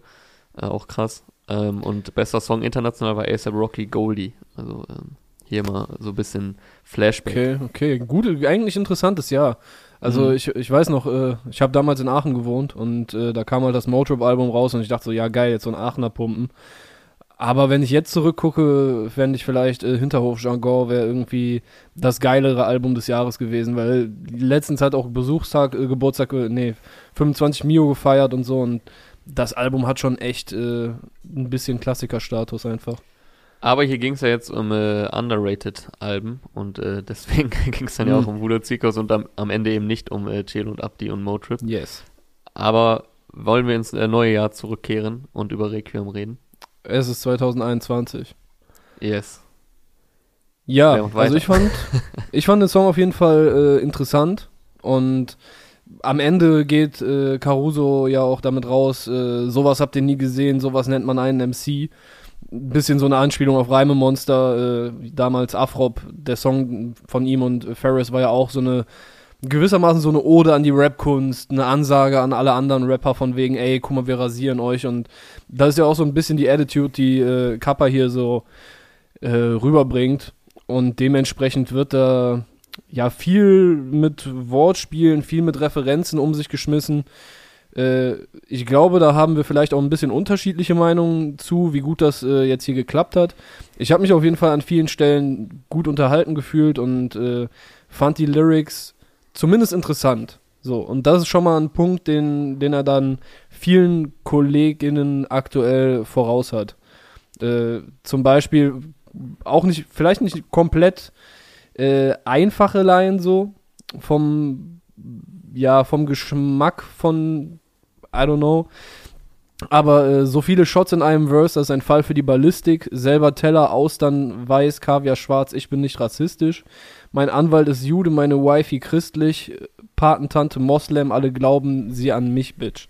Äh, auch krass. Ähm, und bester Song international war ASAP Rocky Goldie. Also ähm, hier mal so ein bisschen Flashback. Okay, okay. Gut, eigentlich interessantes Jahr. Also mhm. ich, ich weiß noch, äh, ich habe damals in Aachen gewohnt und äh, da kam halt das Motrip-Album raus und ich dachte so, ja geil, jetzt so ein Aachener Pumpen. Aber wenn ich jetzt zurückgucke, fände ich vielleicht äh, Hinterhof Jargon wäre irgendwie das geilere Album des Jahres gewesen, weil letztens hat auch Besuchstag, äh, Geburtstag, äh, nee, 25 Mio gefeiert und so und das Album hat schon echt äh, ein bisschen Klassikerstatus einfach. Aber hier ging es ja jetzt um äh, underrated Alben und äh, deswegen ging es dann mhm. ja auch um Wudo Zikos und am, am, Ende eben nicht um äh, Chill und Abdi und Motrip. Yes. Aber wollen wir ins neue Jahr zurückkehren und über Requiem reden? Es ist 2021. Yes. Ja, also ich fand, ich fand den Song auf jeden Fall äh, interessant und am Ende geht äh, Caruso ja auch damit raus, äh, sowas habt ihr nie gesehen, sowas nennt man einen MC. Ein bisschen so eine Anspielung auf Reimemonster, äh, damals Afrop, der Song von ihm und Ferris war ja auch so eine gewissermaßen so eine Ode an die Rap-Kunst, eine Ansage an alle anderen Rapper von wegen, ey, guck mal, wir rasieren euch. Und das ist ja auch so ein bisschen die Attitude, die äh, Kappa hier so äh, rüberbringt. Und dementsprechend wird da ja viel mit Wortspielen, viel mit Referenzen um sich geschmissen. Äh, ich glaube, da haben wir vielleicht auch ein bisschen unterschiedliche Meinungen zu, wie gut das äh, jetzt hier geklappt hat. Ich habe mich auf jeden Fall an vielen Stellen gut unterhalten gefühlt und äh, fand die Lyrics zumindest interessant. So, und das ist schon mal ein Punkt, den, den er dann vielen KollegInnen aktuell voraus hat. Äh, zum Beispiel auch nicht, vielleicht nicht komplett äh, einfache Laien so, vom, ja, vom Geschmack von, I don't know, aber äh, so viele Shots in einem Verse, das ist ein Fall für die Ballistik. Selber Teller, Austern, Weiß, Kaviar, Schwarz, ich bin nicht rassistisch. Mein Anwalt ist Jude, meine Wifi christlich, Patentante Moslem, alle glauben sie an mich, Bitch.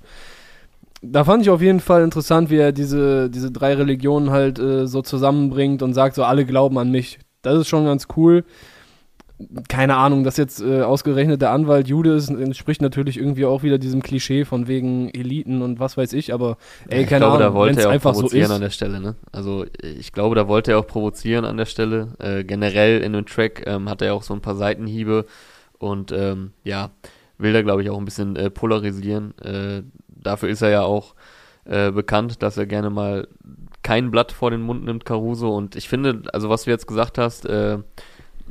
Da fand ich auf jeden Fall interessant, wie er diese, diese drei Religionen halt äh, so zusammenbringt und sagt, so alle glauben an mich. Das ist schon ganz cool. Keine Ahnung, dass jetzt äh, ausgerechnet der Anwalt Jude ist, entspricht natürlich irgendwie auch wieder diesem Klischee von wegen Eliten und was weiß ich, aber ey, ich keine glaube, da Ahnung, wollte wenn's er auch einfach so provozieren ist. an der Stelle, ne? Also ich glaube, da wollte er auch provozieren an der Stelle. Äh, generell in dem Track ähm, hat er auch so ein paar Seitenhiebe und ähm, ja, will da glaube ich auch ein bisschen äh, polarisieren. Äh, dafür ist er ja auch äh, bekannt, dass er gerne mal kein Blatt vor den Mund nimmt, Caruso. Und ich finde, also was du jetzt gesagt hast, äh,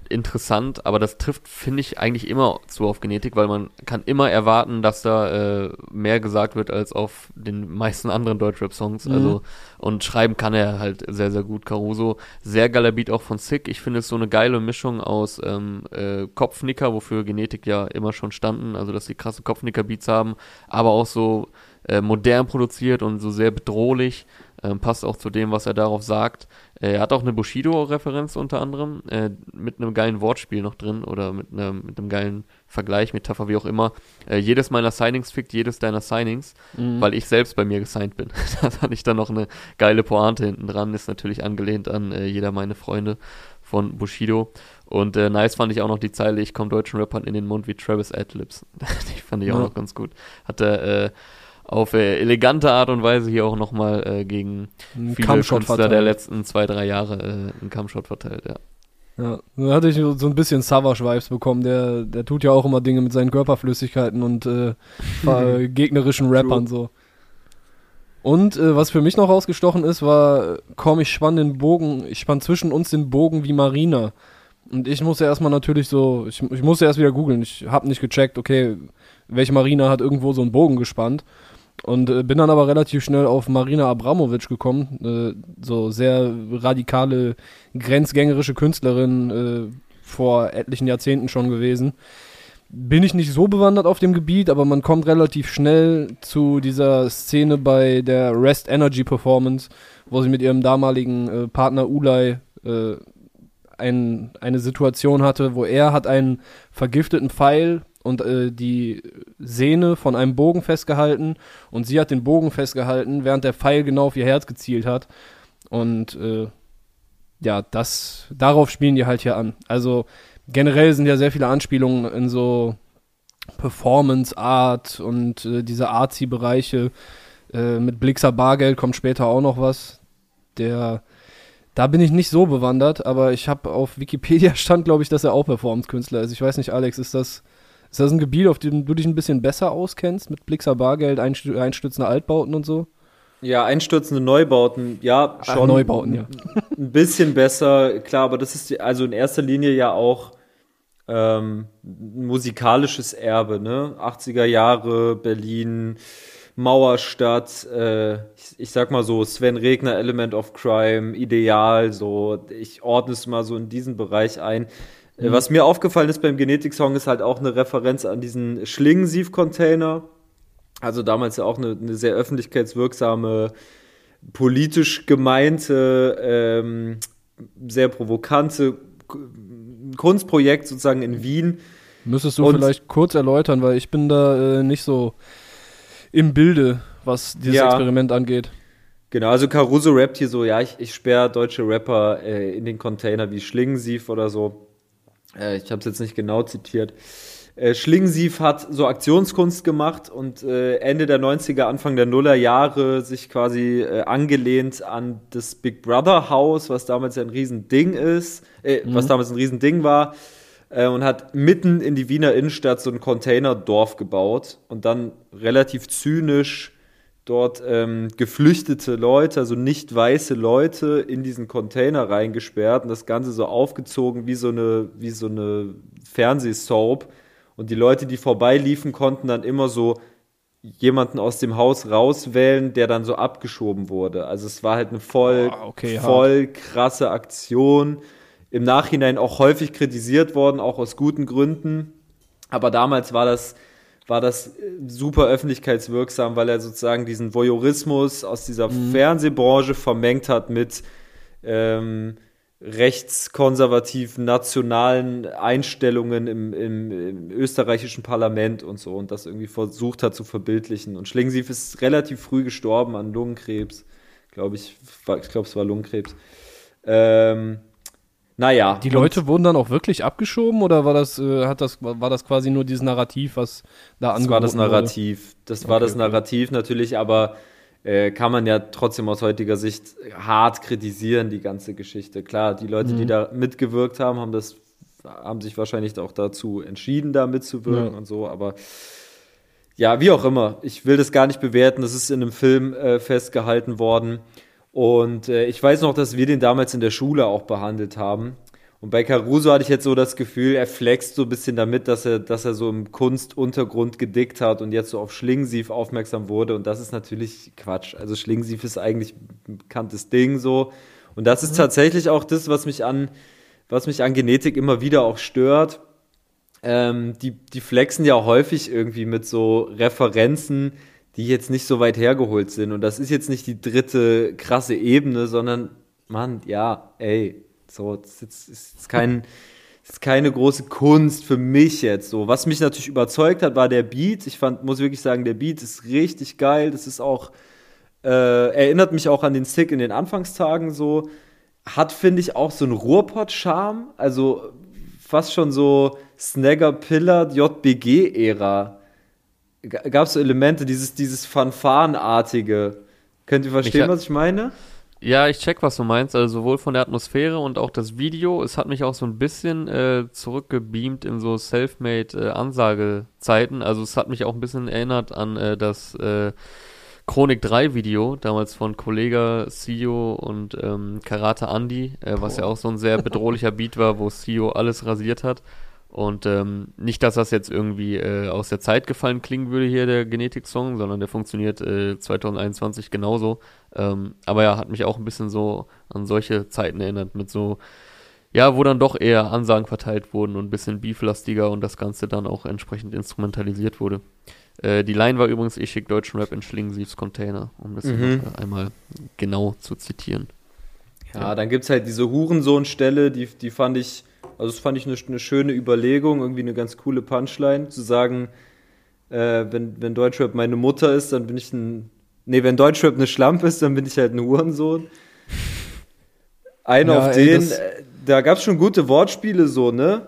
interessant, aber das trifft, finde ich, eigentlich immer zu auf Genetik, weil man kann immer erwarten, dass da äh, mehr gesagt wird als auf den meisten anderen Deutschrap-Songs. Mhm. Also und schreiben kann er halt sehr, sehr gut. Caruso, sehr geiler Beat auch von Sick. Ich finde es so eine geile Mischung aus ähm, äh, Kopfnicker, wofür Genetik ja immer schon standen, also dass sie krasse Kopfnicker-Beats haben, aber auch so äh, modern produziert und so sehr bedrohlich. Ähm, passt auch zu dem, was er darauf sagt. Äh, er hat auch eine Bushido-Referenz unter anderem, äh, mit einem geilen Wortspiel noch drin oder mit, einem mit einem geilen Vergleich, Metapher, wie auch immer. Äh, jedes meiner Signings fickt jedes deiner Signings, Mhm. weil ich selbst bei mir gesigned bin. da fand ich dann noch eine geile Pointe hinten dran, ist natürlich angelehnt an jeder meine Freunde von Bushido. Und äh, nice fand ich auch noch die Zeile, ich komme deutschen Rappern in den Mund wie Travis Adlibs. die fand ich auch Ja. noch ganz gut. Hat er äh, auf äh, elegante Art und Weise hier auch nochmal äh, gegen Ein viele Kampfshot Künstler der verteilt. letzten zwei, drei Jahre äh, einen Kampfshot verteilt, ja. Ja, da hatte ich so ein bisschen Savage-Vibes bekommen. Der, der tut ja auch immer Dinge mit seinen Körperflüssigkeiten und äh, gegnerischen Rappern so. Und äh, was für mich noch rausgestochen ist, war, komm, ich spann den Bogen, ich spann zwischen uns den Bogen wie Marina. Und ich musste erstmal natürlich so, ich, ich musste erst wieder googeln. Ich habe nicht gecheckt, okay, welche Marina hat irgendwo so einen Bogen gespannt. Und äh, bin dann aber relativ schnell auf Marina Abramovic gekommen. Äh, so sehr radikale, grenzgängerische Künstlerin, äh, vor etlichen Jahrzehnten schon gewesen. Bin ich nicht so bewandert auf dem Gebiet, aber man kommt relativ schnell zu dieser Szene bei der Rest Energy Performance, wo sie mit ihrem damaligen äh, Partner Ulay äh, ein, eine Situation hatte, wo er hat einen vergifteten Pfeil und äh, die Sehne von einem Bogen festgehalten und sie hat den Bogen festgehalten, während der Pfeil genau auf ihr Herz gezielt hat. Und äh, ja, das, darauf spielen die halt hier an. Also generell sind ja sehr viele Anspielungen in so Performance Art und äh, diese Artsy-Bereiche. Äh, mit Blixer Bargeld kommt später auch noch was. Der, da bin ich nicht so bewandert, aber ich habe auf Wikipedia stand, glaube ich, dass er auch Performance-Künstler ist. Ich weiß nicht, Alex, ist das, ist das ein Gebiet, auf dem du dich ein bisschen besser auskennst mit Blixer Bargeld, einstü einstürzende Altbauten und so? Ja, einstürzende Neubauten, ja, Ach, schon. Neubauten, ja. Ein bisschen besser, klar, aber das ist also in erster Linie ja auch ähm, ein musikalisches Erbe, ne? 80er Jahre, Berlin, Mauerstadt, äh, ich, ich sag mal so, Sven Regner, Element of Crime, Ideal, so, ich ordne es mal so in diesen Bereich ein. Äh, Was mir aufgefallen ist beim Genetik-Song, ist halt auch eine Referenz an diesen Schlingensief-Container. Also damals ja auch eine, eine sehr öffentlichkeitswirksame, politisch gemeinte, ähm, sehr provokante Kunstprojekt sozusagen in Wien. Müsstest du Und- vielleicht kurz erläutern, weil ich bin da äh, nicht so im Bilde, was dieses Ja. Experiment angeht. Genau, also Caruso rappt hier so, ja, ich, ich sperre deutsche Rapper äh, in den Container wie Schlingensief oder so. Äh, ich habe es jetzt nicht genau zitiert. Äh, Schlingensief hat so Aktionskunst gemacht und äh, Ende der 90er, Anfang der Nuller Jahre sich quasi äh, angelehnt an das Big Brother Haus, was damals ein Riesending ist, äh, was damals ein Riesending war, äh, und hat mitten in die Wiener Innenstadt so ein Containerdorf gebaut und dann relativ zynisch dort ähm, geflüchtete Leute, also nicht weiße Leute, in diesen Container reingesperrt und das Ganze so aufgezogen wie so eine, wie so eine Fernsehsoap. Und die Leute, die vorbeiliefen, konnten dann immer so jemanden aus dem Haus rauswählen, der dann so abgeschoben wurde. Also es war halt eine voll, Boah, okay, hart. voll krasse Aktion. Im Nachhinein auch häufig kritisiert worden, auch aus guten Gründen. Aber damals war das, war das äh, super öffentlichkeitswirksam, weil er sozusagen diesen Voyeurismus aus dieser Fernsehbranche vermengt hat mit ähm, rechtskonservativen nationalen Einstellungen im, im, im österreichischen Parlament und so und das irgendwie versucht hat zu verbildlichen. Und Schlingensief ist relativ früh gestorben an Lungenkrebs, glaube ich. Ich glaube, es war Lungenkrebs. Ähm, Naja. Die Leute wurden dann auch wirklich abgeschoben oder war das, äh, hat das, war das quasi nur dieses Narrativ, was da Das war das Narrativ. Das war Okay, das okay. Narrativ natürlich, aber äh, kann man ja trotzdem aus heutiger Sicht hart kritisieren, die ganze Geschichte. Klar, die Leute, die Mhm. da mitgewirkt haben, haben das, haben sich wahrscheinlich auch dazu entschieden, da mitzuwirken Ja. und so, aber ja, wie auch immer. Ich will das gar nicht bewerten. Das ist in einem Film äh, festgehalten worden. Und äh, ich weiß noch, dass wir den damals in der Schule auch behandelt haben. Und bei Caruso hatte ich jetzt so das Gefühl, er flext so ein bisschen damit, dass er, dass er so im Kunstuntergrund gedickt hat und jetzt so auf Schlingensief aufmerksam wurde. Und das ist natürlich Quatsch. Also Schlingensief ist eigentlich ein bekanntes Ding so. Und das ist tatsächlich auch das, was mich an, was mich an Genetik immer wieder auch stört ähm, die, die flexen ja häufig irgendwie mit so Referenzen, die jetzt nicht so weit hergeholt sind. Und das ist jetzt nicht die dritte krasse Ebene, sondern, Mann, ja, ey, so, das ist, jetzt- ist, kein, ist keine große Kunst für mich jetzt so. Was mich natürlich überzeugt hat, war der Beat. Ich fand, muss wirklich sagen, der Beat ist richtig geil. Das ist auch, äh, erinnert mich auch an den Stick in den Anfangstagen so. Hat, finde ich, auch so einen Ruhrpott-Charme. Also fast schon so Snagger Pillar JBG-Ära. Gab es so Elemente, dieses, dieses Fanfarenartige. Könnt ihr verstehen, hat- was ich meine? Ja, ich check, was du meinst. Also sowohl von der Atmosphäre und auch das Video. Es hat mich auch so ein bisschen äh, zurückgebeamt in so Selfmade-Ansagezeiten. also es hat mich auch ein bisschen erinnert an äh, das äh, Chronik 3 Video, damals von Kollega Sio und ähm, Karate Andy, äh, was ja auch so ein sehr bedrohlicher Beat war, wo Sio alles rasiert hat. Und ähm, nicht, dass das jetzt irgendwie äh, aus der Zeit gefallen klingen würde hier, der Genetik-Song, sondern der funktioniert äh, 2021 genauso. Ähm, aber ja, hat mich auch ein bisschen so an solche Zeiten erinnert, mit so, ja, wo dann doch eher Ansagen verteilt wurden und ein bisschen beeflastiger und das Ganze dann auch entsprechend instrumentalisiert wurde. Äh, die Line war übrigens, ich schick deutschen Rap in Schlingensiefs Container, um das hier Mhm. äh, einmal genau zu zitieren. Ja, dann gibt's halt diese Hurensohn-Stelle, die, die fand ich, also das fand ich eine, eine schöne Überlegung, irgendwie eine ganz coole Punchline, zu sagen, äh, wenn, wenn Deutschrap meine Mutter ist, dann bin ich ein, nee, wenn Deutschrap eine Schlampe ist, dann bin ich halt ein Hurensohn. Ein Ja, auf ey, den, das- äh, da gab's schon gute Wortspiele so, ne?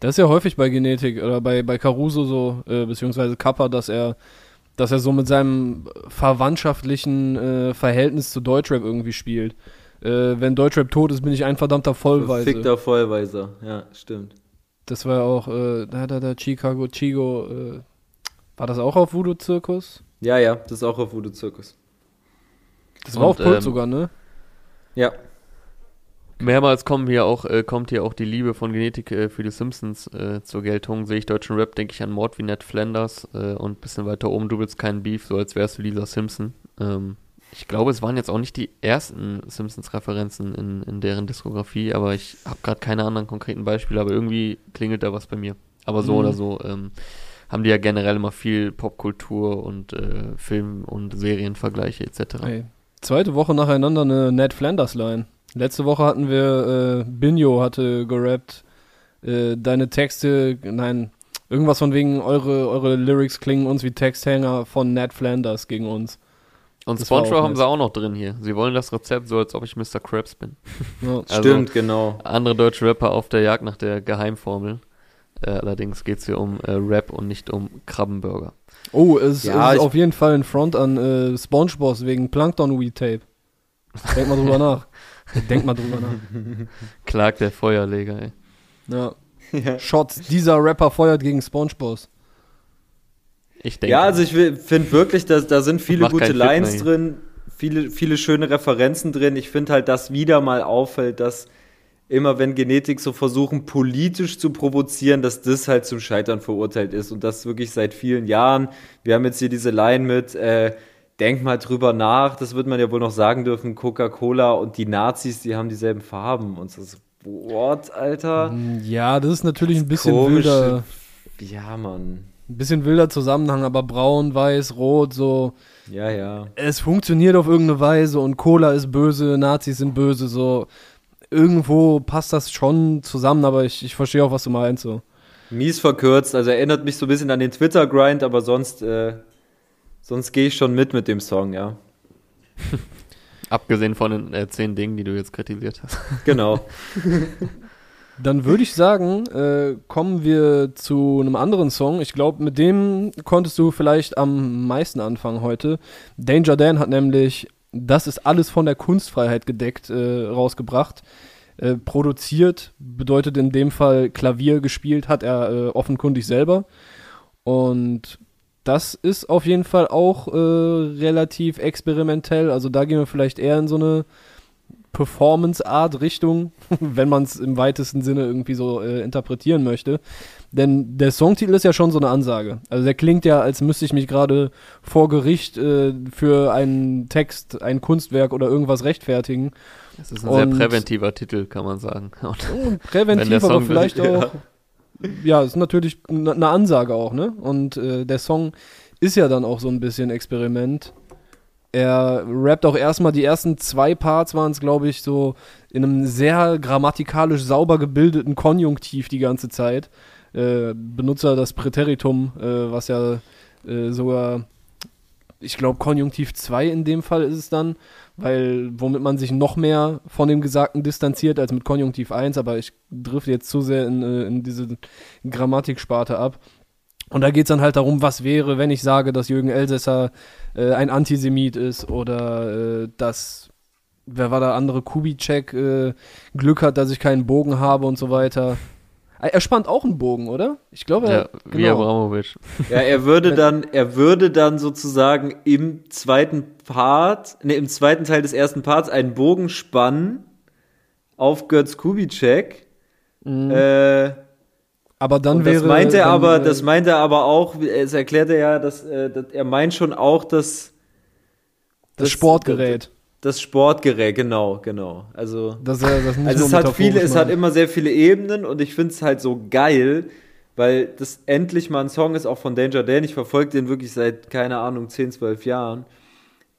Das ist ja häufig bei Genetik oder bei, bei Caruso so, äh, beziehungsweise Kappa, dass er, dass er so mit seinem verwandtschaftlichen äh, Verhältnis zu Deutschrap irgendwie spielt. Äh, wenn Deutschrap tot ist, bin ich ein verdammter Vollweise. Fickter Vollweiser, ja, stimmt. Das war ja auch, äh, da, da, da, Chicago, Chigo, äh, war das auch auf Voodoo Zirkus? Ja, ja, das ist auch auf Voodoo Zirkus. Das war auf Und, Pult ähm, sogar, ne? Ja, Mehrmals kommen hier auch, äh, kommt hier auch die Liebe von Genetik äh, für die Simpsons äh, zur Geltung. Sehe ich deutschen Rap, denke ich an Mord wie Ned Flanders äh, und bisschen weiter oben, du willst keinen Beef, so als wärst du Lisa Simpson. Ähm, ich glaube, es waren jetzt auch nicht die ersten Simpsons-Referenzen in, in deren Diskografie, aber ich habe gerade keine anderen konkreten Beispiele, aber irgendwie klingelt da was bei mir. Aber so Mhm. oder so ähm, haben die ja generell immer viel Popkultur und äh, Film- und Serienvergleiche etc. Ey, zweite Woche nacheinander eine Ned Flanders Line. Letzte Woche hatten wir, äh, Binjo hatte gerappt, äh, deine Texte, nein, irgendwas von wegen, eure, eure Lyrics klingen uns wie Texthänger von Ned Flanders gegen uns. Und Das Spongebob haben nett. sie auch noch drin hier. Sie wollen das Rezept so, als ob ich Mr. Krabs bin. Ja. Also- stimmt, genau. Andere deutsche Rapper auf der Jagd nach der Geheimformel. Äh, allerdings geht es hier um äh, Rap und nicht um Krabbenburger. Oh, es Ja, ist auf jeden Fall ein Front an äh, Spongebob wegen Plankton Weed Tape. Denk mal drüber nach. Denk mal drüber nach. Klagt der Feuerleger, ey. Ja. Ja. Shots, dieser Rapper feuert gegen Spongebob. Ich denke. Ja, also ich finde wirklich, dass da sind viele gute Fit Lines hier. drin, viele, viele schöne Referenzen drin. Ich finde halt, dass wieder mal auffällt, dass immer wenn Genetik so versuchen, politisch zu provozieren, dass das halt zum Scheitern verurteilt ist. Und das wirklich seit vielen Jahren. Wir haben jetzt hier diese Line mit, äh, denk mal drüber nach, das wird man ja wohl noch sagen dürfen, Coca-Cola und die Nazis, die haben dieselben Farben. Und so, so, what, Alter? Ja, das ist natürlich ein bisschen Komische- wilder. Ja, Mann. Ein bisschen wilder Zusammenhang, aber braun, weiß, rot, so. Ja, ja. Es funktioniert auf irgendeine Weise und Cola ist böse, Nazis sind böse, so. Irgendwo passt das schon zusammen, aber ich, ich verstehe auch, was du meinst, so. Mies verkürzt, also erinnert mich so ein bisschen an den Twitter-Grind, aber sonst, äh, sonst gehe ich schon mit mit dem Song, ja. Abgesehen von den äh, zehn Dingen, die du jetzt kritisiert hast. Genau. Dann würde ich sagen, äh, kommen wir zu einem anderen Song. Ich glaube, mit dem konntest du vielleicht am meisten anfangen heute. Danger Dan hat nämlich Das ist alles von der Kunstfreiheit gedeckt äh, rausgebracht. Äh, produziert bedeutet in dem Fall Klavier gespielt, hat er äh, offenkundig selber. Und das ist auf jeden Fall auch äh, relativ experimentell. Also da gehen wir vielleicht eher in so eine Performance-Art-Richtung, wenn man es im weitesten Sinne irgendwie so äh, interpretieren möchte. Denn der Songtitel ist ja schon so eine Ansage. Also der klingt ja, als müsste ich mich gerade vor Gericht äh, für einen Text, ein Kunstwerk oder irgendwas rechtfertigen. Das ist ein Und sehr präventiver Titel, kann man sagen. präventiv, aber vielleicht auch. Ja ja, ist natürlich eine Ansage auch, ne? Und äh, der Song ist ja dann auch so ein bisschen Experiment. Er rappt auch erstmal die ersten zwei Parts waren es, glaube ich, so in einem sehr grammatikalisch sauber gebildeten Konjunktiv die ganze Zeit. Äh, benutzt er das Präteritum, äh, was ja äh, sogar, ich glaube, Konjunktiv 2 in dem Fall ist es dann weil womit man sich noch mehr von dem Gesagten distanziert als mit Konjunktiv 1, aber ich drifte jetzt zu sehr in, äh, in diese Grammatiksparte ab. Und da geht es dann halt darum, was wäre, wenn ich sage, dass Jürgen Elsässer äh, ein Antisemit ist oder äh, dass, wer war der andere, Kubitschek äh, Glück hat, dass ich keinen Bogen habe und so weiter. Ah, er spannt auch einen Bogen, oder? Ich glaube, ja, genau. wie Abramovic. Ja, er würde dann, er würde dann sozusagen im zweiten Part, ne, im zweiten Teil des ersten Parts einen Bogen spannen auf Götz Kubitschek. Mhm. Äh, aber dann wäre. Das meint er aber, das meint er aber auch, es erklärt er ja, dass, äh, dass er meint schon auch, dass das, das Sportgerät. Das Sportgerät, genau, genau. Also, das, das also es hat viele, es hat immer sehr viele Ebenen und ich finde es halt so geil, weil das endlich mal ein Song ist, auch von Danger Dan. Ich verfolge den wirklich seit, keine Ahnung, 10, 12 Jahren,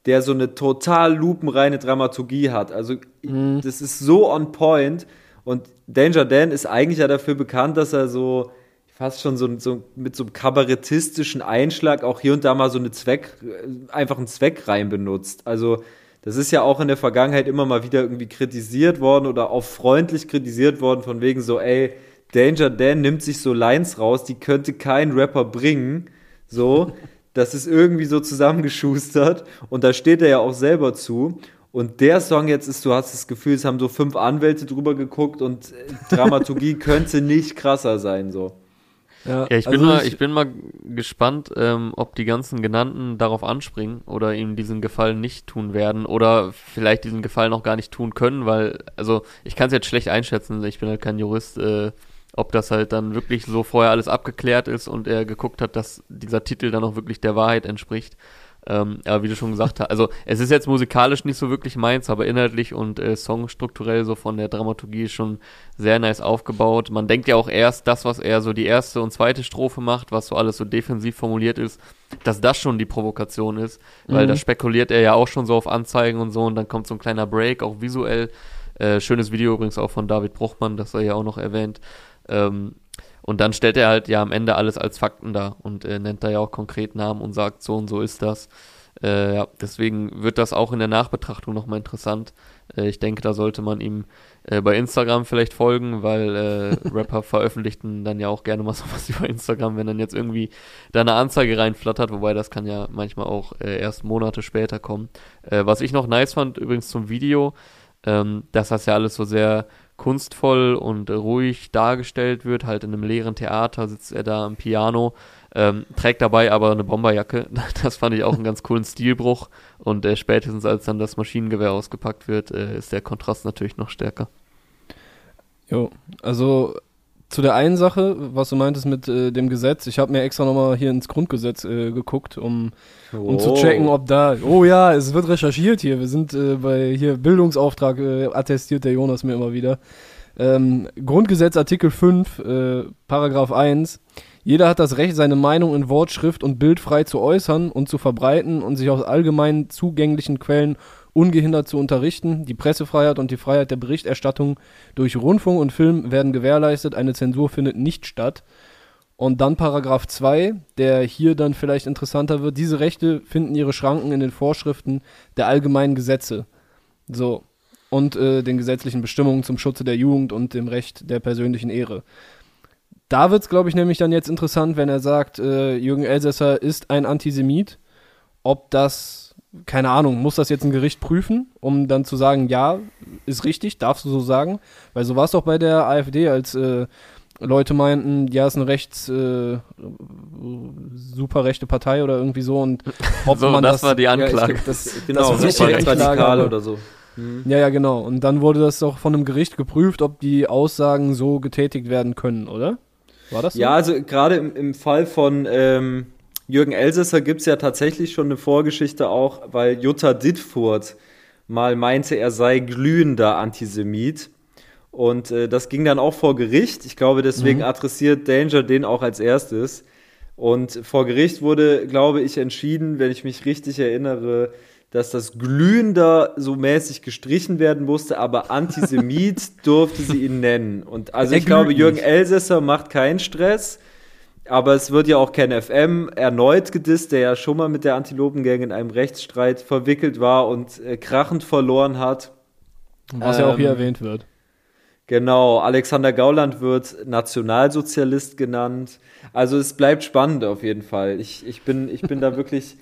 der so eine total lupenreine Dramaturgie hat. Also, mhm. das ist so on point und Danger Dan ist eigentlich ja dafür bekannt, dass er so fast schon so, so mit so einem kabarettistischen Einschlag auch hier und da mal so eine Zweck, einfach einen Zweck rein benutzt. Also, das ist ja auch in der Vergangenheit immer mal wieder irgendwie kritisiert worden oder auch freundlich kritisiert worden, von wegen so, ey, Danger Dan nimmt sich so Lines raus, die könnte kein Rapper bringen. So, das ist irgendwie so zusammengeschustert und da steht er ja auch selber zu. Und der Song jetzt ist, du hast das Gefühl, es haben so fünf Anwälte drüber geguckt und Dramaturgie könnte nicht krasser sein, so. Ja, ja ich, also bin mal, ich, ich bin mal gespannt, ähm, ob die ganzen Genannten darauf anspringen oder ihm diesen Gefallen nicht tun werden oder vielleicht diesen Gefallen auch gar nicht tun können, weil, also ich kann es jetzt schlecht einschätzen, ich bin halt kein Jurist, äh, ob das halt dann wirklich so vorher alles abgeklärt ist und er geguckt hat, dass dieser Titel dann auch wirklich der Wahrheit entspricht. Ähm, aber wie du schon gesagt hast, also es ist jetzt musikalisch nicht so wirklich meins, aber inhaltlich und äh, songstrukturell so von der Dramaturgie schon sehr nice aufgebaut. Man denkt ja auch erst, das, was er so die erste und zweite Strophe macht, was so alles so defensiv formuliert ist, dass das schon die Provokation ist, weil mhm. da spekuliert er ja auch schon so auf Anzeigen und so und dann kommt so ein kleiner Break, auch visuell. Äh, schönes Video übrigens auch von David Bruchmann, das er ja auch noch erwähnt. Ähm, und dann stellt er halt ja am Ende alles als Fakten dar und äh, nennt da ja auch konkret Namen und sagt, so und so ist das. Äh, ja, deswegen wird das auch in der Nachbetrachtung nochmal interessant. Äh, ich denke, da sollte man ihm äh, bei Instagram vielleicht folgen, weil äh, Rapper veröffentlichten dann ja auch gerne mal sowas über Instagram, wenn dann jetzt irgendwie da eine Anzeige reinflattert, wobei das kann ja manchmal auch äh, erst Monate später kommen. Äh, was ich noch nice fand, übrigens zum Video, ähm, dass das ja alles so sehr kunstvoll und ruhig dargestellt wird. Halt in einem leeren Theater sitzt er da am Piano, ähm, trägt dabei aber eine Bomberjacke. Das fand ich auch einen ganz coolen Stilbruch. Und äh, spätestens als dann das Maschinengewehr ausgepackt wird, äh, ist der Kontrast natürlich noch stärker. Jo, also zu der einen Sache, was du meintest mit äh, dem Gesetz, ich habe mir extra nochmal hier ins Grundgesetz äh, geguckt, um, um oh. zu checken, ob da. Oh ja, es wird recherchiert hier. Wir sind äh, bei hier Bildungsauftrag, äh, attestiert der Jonas mir immer wieder. Ähm, Grundgesetz Artikel 5, äh, Paragraph 1. Jeder hat das Recht, seine Meinung in Wort, Schrift und Bild frei zu äußern und zu verbreiten und sich aus allgemein zugänglichen Quellen ungehindert zu unterrichten. Die Pressefreiheit und die Freiheit der Berichterstattung durch Rundfunk und Film werden gewährleistet. Eine Zensur findet nicht statt. Und dann Paragraph 2, der hier dann vielleicht interessanter wird. Diese Rechte finden ihre Schranken in den Vorschriften der allgemeinen Gesetze. So. Und äh, den gesetzlichen Bestimmungen zum Schutze der Jugend und dem Recht der persönlichen Ehre. Da wird es, glaube ich, nämlich dann jetzt interessant, wenn er sagt, äh, Jürgen Elsässer ist ein Antisemit. Ob das, keine Ahnung, muss das jetzt ein Gericht prüfen, um dann zu sagen, ja, ist richtig, darfst du so sagen? Weil so war es doch bei der AfD, als äh, Leute meinten, ja, ist eine rechts äh, super rechte Partei oder irgendwie so und ob so, man das, das war die Anklage. Ja, das, genau, das super rechtsradikal oder so. Mhm. Ja, ja, genau. Und dann wurde das doch von einem Gericht geprüft, ob die Aussagen so getätigt werden können, oder? War das so? Ja, also gerade im, im Fall von ähm, Jürgen Elsässer gibt es ja tatsächlich schon eine Vorgeschichte auch, weil Jutta Dittfurt mal meinte, er sei glühender Antisemit. Und äh, das ging dann auch vor Gericht. Ich glaube, deswegen mhm. adressiert Danger den auch als erstes. Und vor Gericht wurde, glaube ich, entschieden, wenn ich mich richtig erinnere, dass das Glühender so mäßig gestrichen werden musste, aber Antisemit durfte sie ihn nennen. Und also ich glaube, Jürgen Elsässer macht keinen Stress, aber es wird ja auch Ken FM erneut gedisst, der ja schon mal mit der Antilopengang in einem Rechtsstreit verwickelt war und äh, krachend verloren hat. Was ähm, ja auch hier ähm, erwähnt wird. Genau, Alexander Gauland wird Nationalsozialist genannt. Also es bleibt spannend auf jeden Fall. Ich, ich, bin, ich bin da wirklich,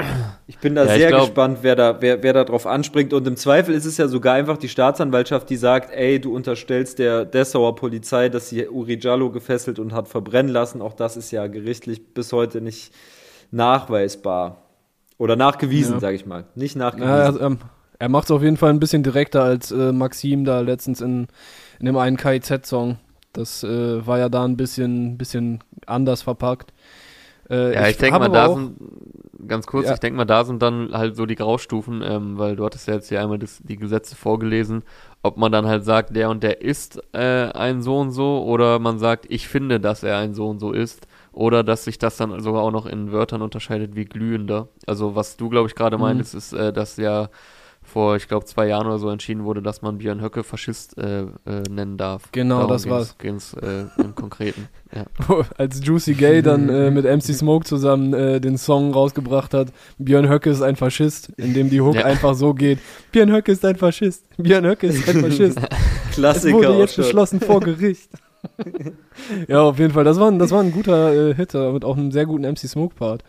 ich bin da ja, sehr glaub, gespannt, wer da, wer, wer da drauf anspringt. Und im Zweifel ist es ja sogar einfach die Staatsanwaltschaft, die sagt, ey, du unterstellst der Dessauer Polizei, dass sie Uri Jallo gefesselt und hat verbrennen lassen. Auch das ist ja gerichtlich bis heute nicht nachweisbar. Oder nachgewiesen, ja. sage ich mal. Nicht nachgewiesen. Ja, also, ähm, er macht es auf jeden Fall ein bisschen direkter als äh, Maxim da letztens in in dem einen KIZ-Song. Das äh, war ja da ein bisschen, bisschen anders verpackt. Äh, ja, ich, ich denke mal, da sind, ganz kurz, ja. ich denke mal, da sind dann halt so die Graustufen, ähm, weil du hattest ja jetzt hier einmal das, die Gesetze vorgelesen, ob man dann halt sagt, der und der ist äh, ein so und so, oder man sagt, ich finde, dass er ein so und so ist, oder dass sich das dann sogar auch noch in Wörtern unterscheidet wie glühender. Also was du, glaube ich, gerade mhm. meintest, ist, äh, dass ja vor, ich glaube, zwei Jahren oder so entschieden wurde, dass man Björn Höcke Faschist äh, äh, nennen darf. Genau, Darum das war's. Ging's, äh, im Konkreten. Ja. Als Juicy Gay dann äh, mit MC Smoke zusammen äh, den Song rausgebracht hat, Björn Höcke ist ein Faschist, in dem die Hook ja. einfach so geht, Björn Höcke ist ein Faschist, Björn Höcke ist ein Faschist. Klassiker. Es wurde jetzt beschlossen vor Gericht. ja, auf jeden Fall, das war, das war ein guter äh, Hit, mit auch einem sehr guten MC Smoke Part.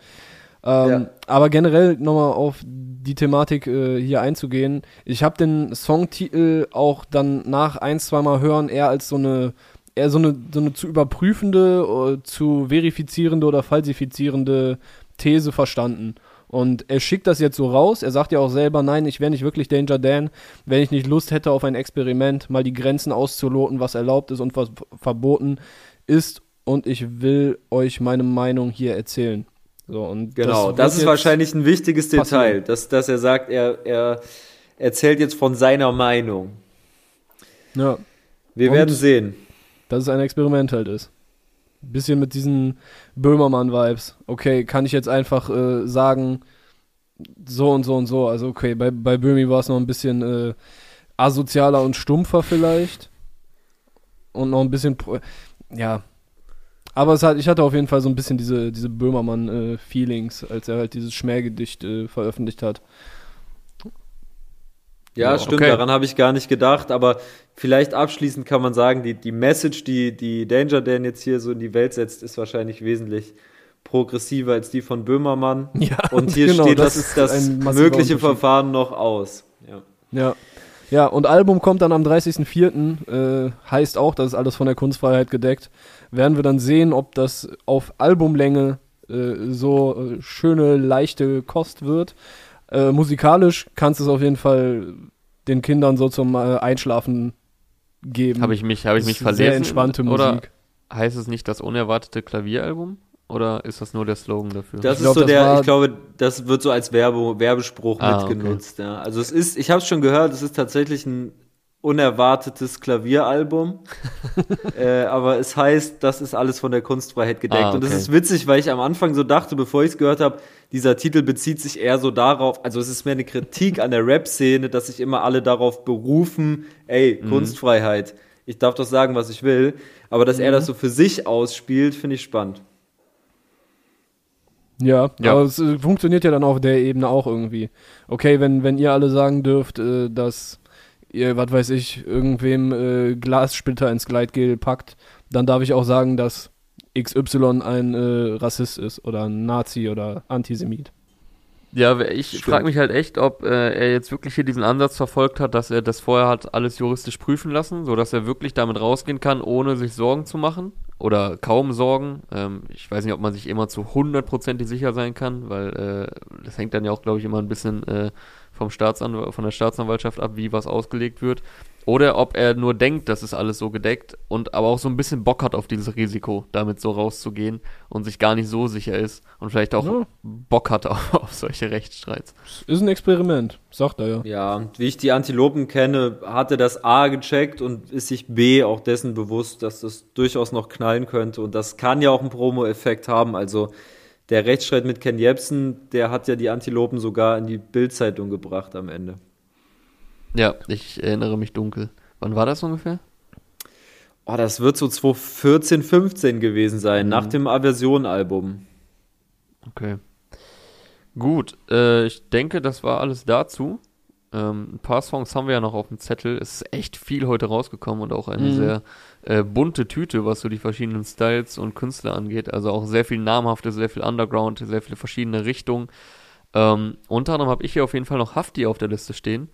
Ähm, ja. Aber generell nochmal auf die Thematik äh, hier einzugehen. Ich habe den Songtitel auch dann nach ein, zweimal hören eher als so eine eher so eine, so eine zu überprüfende, äh, zu verifizierende oder falsifizierende These verstanden. Und er schickt das jetzt so raus. Er sagt ja auch selber, nein, ich wäre nicht wirklich Danger Dan, wenn ich nicht Lust hätte auf ein Experiment, mal die Grenzen auszuloten, was erlaubt ist und was verboten ist. Und ich will euch meine Meinung hier erzählen. So, und genau, das, das ist wahrscheinlich ein wichtiges Detail, dass, dass er sagt, er, er erzählt jetzt von seiner Meinung. Ja. Wir und werden sehen. Dass es ein Experiment halt ist. Bisschen mit diesen Böhmermann-Vibes. Okay, kann ich jetzt einfach äh, sagen, so und so und so. Also, okay, bei, bei Böhmi war es noch ein bisschen äh, asozialer und stumpfer vielleicht. Und noch ein bisschen, ja, aber es hat, ich hatte auf jeden Fall so ein bisschen diese, diese Böhmermann-Feelings, äh, als er halt dieses Schmähgedicht äh, veröffentlicht hat. Ja, ja stimmt, okay. daran habe ich gar nicht gedacht, aber vielleicht abschließend kann man sagen, die, die Message, die, die Danger Dan jetzt hier so in die Welt setzt, ist wahrscheinlich wesentlich progressiver als die von Böhmermann. Ja, und hier genau, steht das, das, das mögliche Verfahren noch aus. Ja. ja. Ja, und Album kommt dann am 30.04. Äh, heißt auch, das ist alles von der Kunstfreiheit gedeckt werden wir dann sehen, ob das auf Albumlänge äh, so äh, schöne, leichte Kost wird. Äh, musikalisch kannst du es auf jeden Fall den Kindern so zum äh, Einschlafen geben. Habe ich mich, habe ich mich verlesen? Sehr entspannte Musik. Oder heißt es nicht das unerwartete Klavieralbum? Oder ist das nur der Slogan dafür? Das ich ist glaub, so der, ich glaube, das wird so als Werbe, Werbespruch ah, mitgenutzt. Okay. Ja. Also es ist, ich habe es schon gehört, es ist tatsächlich ein unerwartetes Klavieralbum. äh, aber es heißt, das ist alles von der Kunstfreiheit gedeckt. Ah, okay. Und das ist witzig, weil ich am Anfang so dachte, bevor ich es gehört habe, dieser Titel bezieht sich eher so darauf, also es ist mehr eine Kritik an der Rap-Szene, dass sich immer alle darauf berufen, ey, mhm. Kunstfreiheit. Ich darf doch sagen, was ich will. Aber dass mhm. er das so für sich ausspielt, finde ich spannend. Ja, ja, aber es äh, funktioniert ja dann auf der Ebene auch irgendwie. Okay, wenn, wenn ihr alle sagen dürft, äh, dass ihr, was weiß ich, irgendwem äh, Glassplitter ins Gleitgel packt, dann darf ich auch sagen, dass XY ein äh, Rassist ist oder ein Nazi oder Antisemit. Ja, ich frage mich halt echt, ob äh, er jetzt wirklich hier diesen Ansatz verfolgt hat, dass er das vorher hat alles juristisch prüfen lassen, so dass er wirklich damit rausgehen kann, ohne sich Sorgen zu machen oder kaum Sorgen. Ähm, ich weiß nicht, ob man sich immer zu hundertprozentig sicher sein kann, weil äh, das hängt dann ja auch, glaube ich, immer ein bisschen äh, vom Staatsanw von der Staatsanwaltschaft ab, wie was ausgelegt wird. Oder ob er nur denkt, das ist alles so gedeckt und aber auch so ein bisschen Bock hat auf dieses Risiko, damit so rauszugehen und sich gar nicht so sicher ist und vielleicht auch ja. Bock hat auf, auf, solche Rechtsstreits. Ist ein Experiment, sagt er ja. Ja, wie ich die Antilopen kenne, hat er das A gecheckt und ist sich B auch dessen bewusst, dass das durchaus noch knallen könnte und das kann ja auch einen Promo-Effekt haben. Also der Rechtsstreit mit Ken Jebsen, der hat ja die Antilopen sogar in die Bildzeitung gebracht am Ende. Ja, ich erinnere mich dunkel. Wann war das ungefähr? Oh, das wird so 2014, 15 gewesen sein, mhm. nach dem Aversion-Album. Okay. Gut, äh, ich denke, das war alles dazu. Ähm, ein paar Songs haben wir ja noch auf dem Zettel. Es ist echt viel heute rausgekommen und auch eine mhm. sehr äh, bunte Tüte, was so die verschiedenen Styles und Künstler angeht. Also auch sehr viel namhafte, sehr viel Underground, sehr viele verschiedene Richtungen. Ähm, unter anderem habe ich hier auf jeden Fall noch Hafti auf der Liste stehen.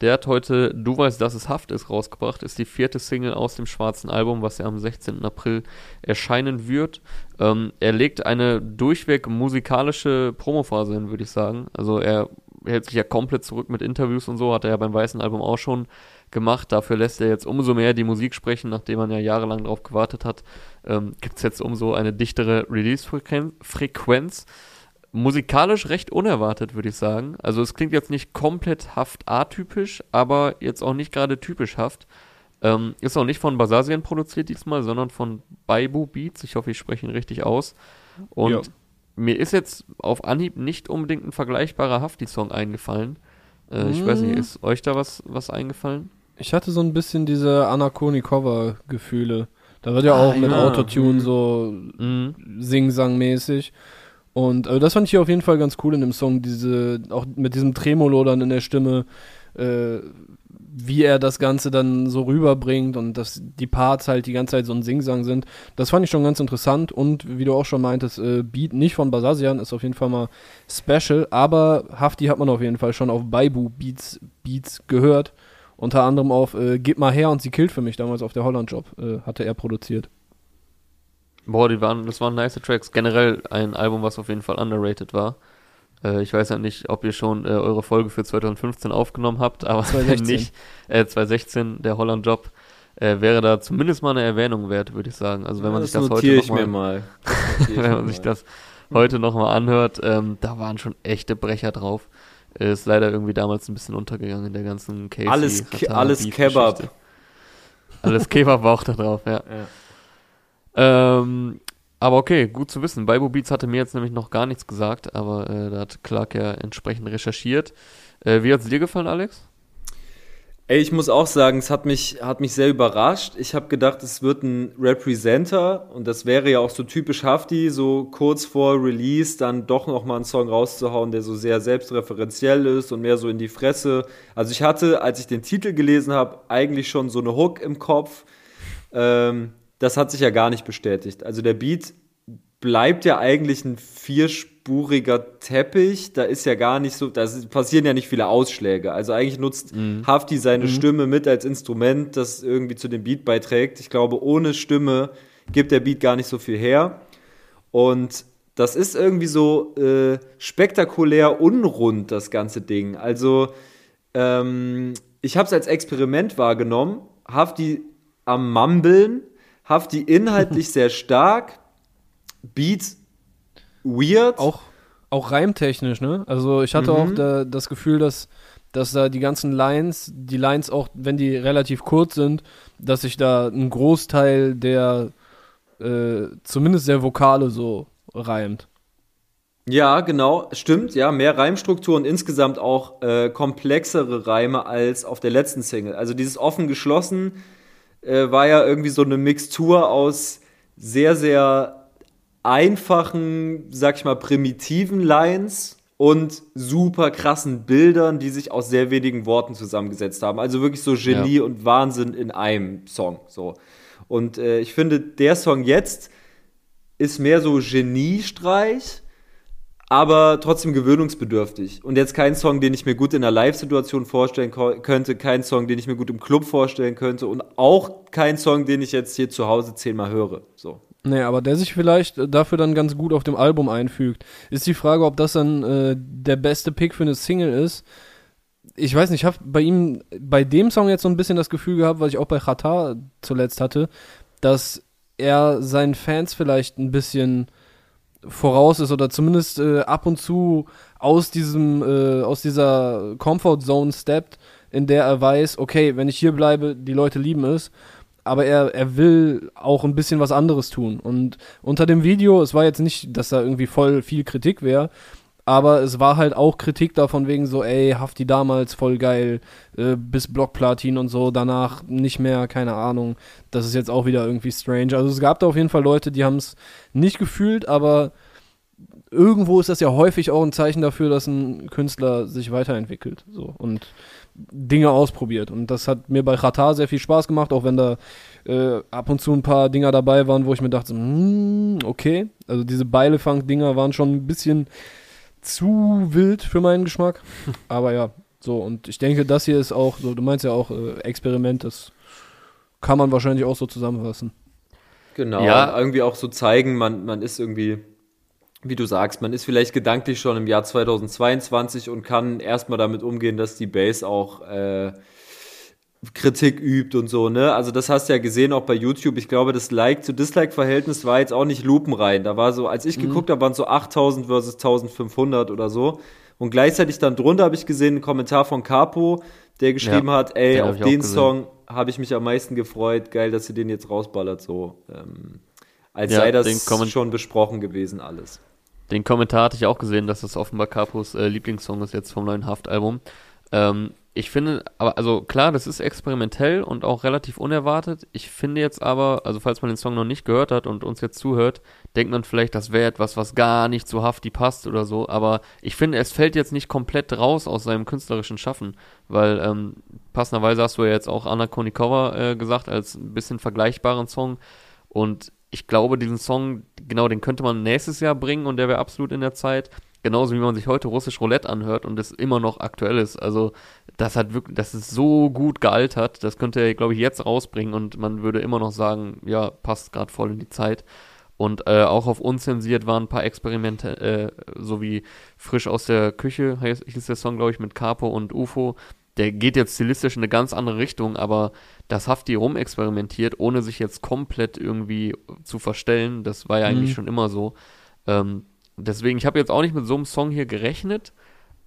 Der hat heute Du weißt, dass es Haft ist rausgebracht. Ist die vierte Single aus dem schwarzen Album, was ja am 16. April erscheinen wird. Ähm, er legt eine durchweg musikalische Promophase hin, würde ich sagen. Also er hält sich ja komplett zurück mit Interviews und so, hat er ja beim weißen Album auch schon gemacht. Dafür lässt er jetzt umso mehr die Musik sprechen, nachdem man ja jahrelang darauf gewartet hat. Ähm, Gibt es jetzt umso eine dichtere Release-Frequenz musikalisch recht unerwartet, würde ich sagen. Also es klingt jetzt nicht komplett haft atypisch, aber jetzt auch nicht gerade typisch haft. Ähm, ist auch nicht von Basasien produziert diesmal, sondern von Baibu Beats. Ich hoffe, ich spreche ihn richtig aus. Und ja. Mir ist jetzt auf Anhieb nicht unbedingt ein vergleichbarer Hafti-Song eingefallen. Äh, hm. Ich weiß nicht, hm. ist euch da was, was eingefallen? Ich hatte so ein bisschen diese Anakoni-Cover-Gefühle. Da wird ja ah, auch mit ja. Autotune mhm. so mhm. Sing-Sang-mäßig. Und äh, das fand ich hier auf jeden Fall ganz cool in dem Song, diese, auch mit diesem Tremolo dann in der Stimme, äh, wie er das Ganze dann so rüberbringt und dass die Parts halt die ganze Zeit so ein Singsang sind. Das fand ich schon ganz interessant und wie du auch schon meintest, äh, Beat nicht von Basasian ist auf jeden Fall mal special, aber Hafti hat man auf jeden Fall schon auf Baibu Beats, Beats gehört. Unter anderem auf äh, Gib mal her und sie killt für mich damals auf der Holland Job, äh, hatte er produziert. Boah, die waren, das waren nice Tracks. Generell ein Album, was auf jeden Fall underrated war. Äh, ich weiß ja nicht, ob ihr schon äh, eure Folge für 2015 aufgenommen habt, aber 2016. nicht, äh, 2016, der Holland Job, äh, wäre da zumindest mal eine Erwähnung wert, würde ich sagen. Also wenn man das sich das heute noch mal, mal. wenn man sich das heute nochmal anhört, ähm, da waren schon echte Brecher drauf. Äh, ist leider irgendwie damals ein bisschen untergegangen in der ganzen Casey. Alles, alles Kebab. Alles Kebab war auch da drauf, ja. ja. Ähm, aber okay, gut zu wissen. Bible Beats hatte mir jetzt nämlich noch gar nichts gesagt, aber äh, da hat Clark ja entsprechend recherchiert. Äh, wie hat es dir gefallen, Alex? Ey, ich muss auch sagen, es hat mich, hat mich sehr überrascht. Ich habe gedacht, es wird ein Representer und das wäre ja auch so typisch Hafti, so kurz vor Release dann doch nochmal einen Song rauszuhauen, der so sehr selbstreferenziell ist und mehr so in die Fresse. Also ich hatte, als ich den Titel gelesen habe, eigentlich schon so eine Hook im Kopf. Ähm, das hat sich ja gar nicht bestätigt. Also der Beat bleibt ja eigentlich ein vierspuriger Teppich. Da ist ja gar nicht so, da passieren ja nicht viele Ausschläge. Also eigentlich nutzt mhm. Hafti seine mhm. Stimme mit als Instrument, das irgendwie zu dem Beat beiträgt. Ich glaube, ohne Stimme gibt der Beat gar nicht so viel her. Und das ist irgendwie so äh, spektakulär unrund, das ganze Ding. Also ähm, ich habe es als Experiment wahrgenommen. Hafti am Mumbeln Hafti inhaltlich sehr stark, Beats weird. Auch, auch reimtechnisch, ne? Also ich hatte mhm. auch da, das Gefühl, dass, dass da die ganzen Lines, die Lines auch, wenn die relativ kurz sind, dass sich da ein Großteil der, äh, zumindest der Vokale so reimt. Ja, genau, stimmt, ja, mehr Reimstruktur und insgesamt auch äh, komplexere Reime als auf der letzten Single. Also dieses offen geschlossen äh, war ja irgendwie so eine Mixtur aus sehr, sehr einfachen, sag ich mal, primitiven Lines und super krassen Bildern, die sich aus sehr wenigen Worten zusammengesetzt haben. Also wirklich so Genie ja. und Wahnsinn in einem Song. So. Und äh, ich finde, der Song jetzt ist mehr so Geniestreich, aber trotzdem gewöhnungsbedürftig. Und jetzt kein Song, den ich mir gut in einer Live-Situation vorstellen könnte, kein Song, den ich mir gut im Club vorstellen könnte und auch kein Song, den ich jetzt hier zu Hause zehnmal höre. So. Nee, aber der sich vielleicht äh, dafür dann ganz gut auf dem Album einfügt. Ist die Frage, ob das dann äh, der beste Pick für eine Single ist. Ich weiß nicht, ich habe bei ihm, bei dem Song jetzt so ein bisschen das Gefühl gehabt, was ich auch bei Chata zuletzt hatte, dass er seinen Fans vielleicht ein bisschen voraus ist oder zumindest äh, ab und zu aus diesem, äh, aus dieser Comfort Zone steppt, in der er weiß, okay, wenn ich hier bleibe, die Leute lieben es aber er, er will auch ein bisschen was anderes tun. Und unter dem Video, es war jetzt nicht, dass da irgendwie voll viel Kritik wäre, aber es war halt auch Kritik davon wegen so, ey, Hafti damals voll geil, äh, bis Blockplatin und so, danach nicht mehr, keine Ahnung. Das ist jetzt auch wieder irgendwie strange. Also es gab da auf jeden Fall Leute, die haben es nicht gefühlt, aber irgendwo ist das ja häufig auch ein Zeichen dafür, dass ein Künstler sich weiterentwickelt. So. Und Dinge ausprobiert. Und das hat mir bei Qatar sehr viel Spaß gemacht, auch wenn da äh, ab und zu ein paar Dinger dabei waren, wo ich mir dachte, hm, okay. Also diese Beilefang-Dinger waren schon ein bisschen zu wild für meinen Geschmack. Aber ja, so. Und ich denke, das hier ist auch, so, du meinst ja auch äh, Experiment, das kann man wahrscheinlich auch so zusammenfassen. Genau, ja. irgendwie auch so zeigen, man, man ist irgendwie wie du sagst, man ist vielleicht gedanklich schon im Jahr 2022 und kann erstmal damit umgehen, dass die Base auch äh, Kritik übt und so, ne? Also das hast du ja gesehen auch bei YouTube. Ich glaube, das Like zu Dislike Verhältnis war jetzt auch nicht lupenrein. Da war so, als ich mhm. geguckt habe, waren so 8000 versus 1500 oder so. Und gleichzeitig dann drunter habe ich gesehen einen Kommentar von Capo, der geschrieben ja, hat, ey, auf den Song habe ich mich am meisten gefreut. Geil, dass ihr den jetzt rausballert, so. Ähm, als ja, sei das schon besprochen gewesen alles. Den Kommentar hatte ich auch gesehen, dass das offenbar Capos äh, Lieblingssong ist jetzt vom neuen Haftalbum. Ähm, ich finde, aber also klar, das ist experimentell und auch relativ unerwartet. Ich finde jetzt aber, also falls man den Song noch nicht gehört hat und uns jetzt zuhört, denkt man vielleicht, das wäre etwas, was gar nicht zu Hafti passt oder so. Aber ich finde, es fällt jetzt nicht komplett raus aus seinem künstlerischen Schaffen, weil ähm, passenderweise hast du ja jetzt auch Anna Konikova äh, gesagt als ein bisschen vergleichbaren Song und ich glaube, diesen Song, genau, den könnte man nächstes Jahr bringen und der wäre absolut in der Zeit. Genauso wie man sich heute russisch Roulette anhört und es immer noch aktuell ist. Also, das hat wirklich, das ist so gut gealtert. Das könnte er, glaube ich, jetzt rausbringen und man würde immer noch sagen, ja, passt gerade voll in die Zeit. Und äh, auch auf unzensiert waren ein paar Experimente, äh, so wie frisch aus der Küche, heißt, hieß der Song, glaube ich, mit Capo und UFO der geht jetzt stilistisch in eine ganz andere Richtung, aber das Hafti rumexperimentiert, ohne sich jetzt komplett irgendwie zu verstellen, das war ja eigentlich mhm. schon immer so. Ähm, deswegen, ich habe jetzt auch nicht mit so einem Song hier gerechnet,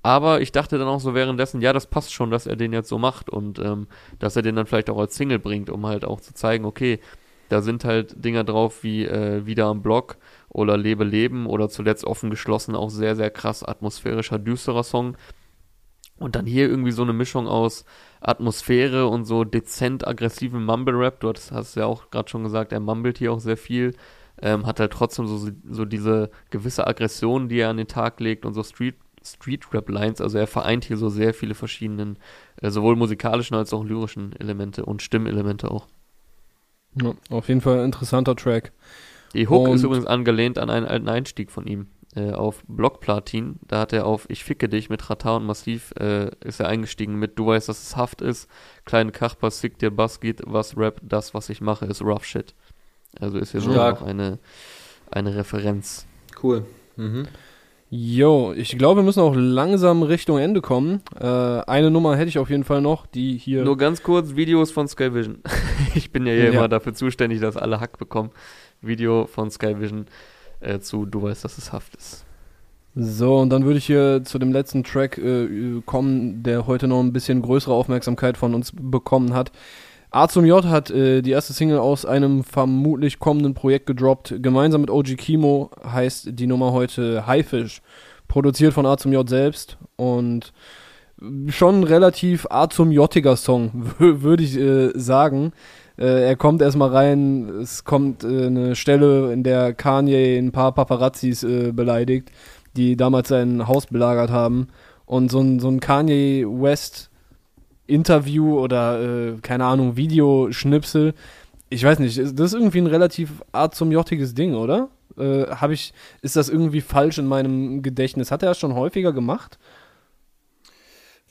aber ich dachte dann auch so währenddessen, ja, das passt schon, dass er den jetzt so macht und ähm, dass er den dann vielleicht auch als Single bringt, um halt auch zu zeigen, okay, da sind halt Dinger drauf wie äh, Wieder am Block oder Lebe Leben oder zuletzt offen geschlossen, auch sehr, sehr krass atmosphärischer, düsterer Song. Und dann hier irgendwie so eine Mischung aus Atmosphäre und so dezent aggressivem Mumble-Rap. Du hast, ja auch gerade schon gesagt, er mumbelt hier auch sehr viel. Ähm, hat halt trotzdem so, so diese gewisse Aggression, die er an den Tag legt und so Street, Street-Rap-Lines. Also er vereint hier so sehr viele verschiedenen, äh, sowohl musikalischen als auch lyrischen Elemente und Stimmelemente auch. Ja, auf jeden Fall ein interessanter Track. Die Hook und ist übrigens angelehnt an einen alten Einstieg von ihm äh, auf Blockplatin. Da hat er auf Ich ficke dich mit Rata und Massiv äh, ist er eingestiegen mit Du weißt, dass es Haft ist. Kleine Kachper, Sick dir Bass geht, was Rap, das, was ich mache, ist Rough Shit. Also ist hier so auch eine, eine Referenz. Cool. Mhm. Jo, ich glaube, wir müssen auch langsam Richtung Ende kommen. Äh, eine Nummer hätte ich auf jeden Fall noch, die hier. Nur ganz kurz: Videos von Skyvision. ich bin ja hier ja. immer dafür zuständig, dass alle Hack bekommen. Video von Skyvision äh, zu Du weißt, dass es Haft ist. So, und dann würde ich hier zu dem letzten Track äh, kommen, der heute noch ein bisschen größere Aufmerksamkeit von uns bekommen hat. A zum J hat äh, die erste Single aus einem vermutlich kommenden Projekt gedroppt. Gemeinsam mit OG Kimo heißt die Nummer heute Haifisch. Produziert von A zum J selbst und schon relativ A zum Jottiger Song, würde ich äh, sagen. Äh, er kommt erstmal rein, es kommt äh, eine Stelle, in der Kanye ein paar Paparazzis äh, beleidigt. die damals sein Haus belagert haben. Und so ein, so ein Kanye West Interview oder, äh, keine Ahnung, Videoschnipsel, ich weiß nicht, das ist irgendwie ein relativ art zum jottiges Ding, oder? Äh, habe ich, ist das irgendwie falsch in meinem Gedächtnis? Hat er das schon häufiger gemacht?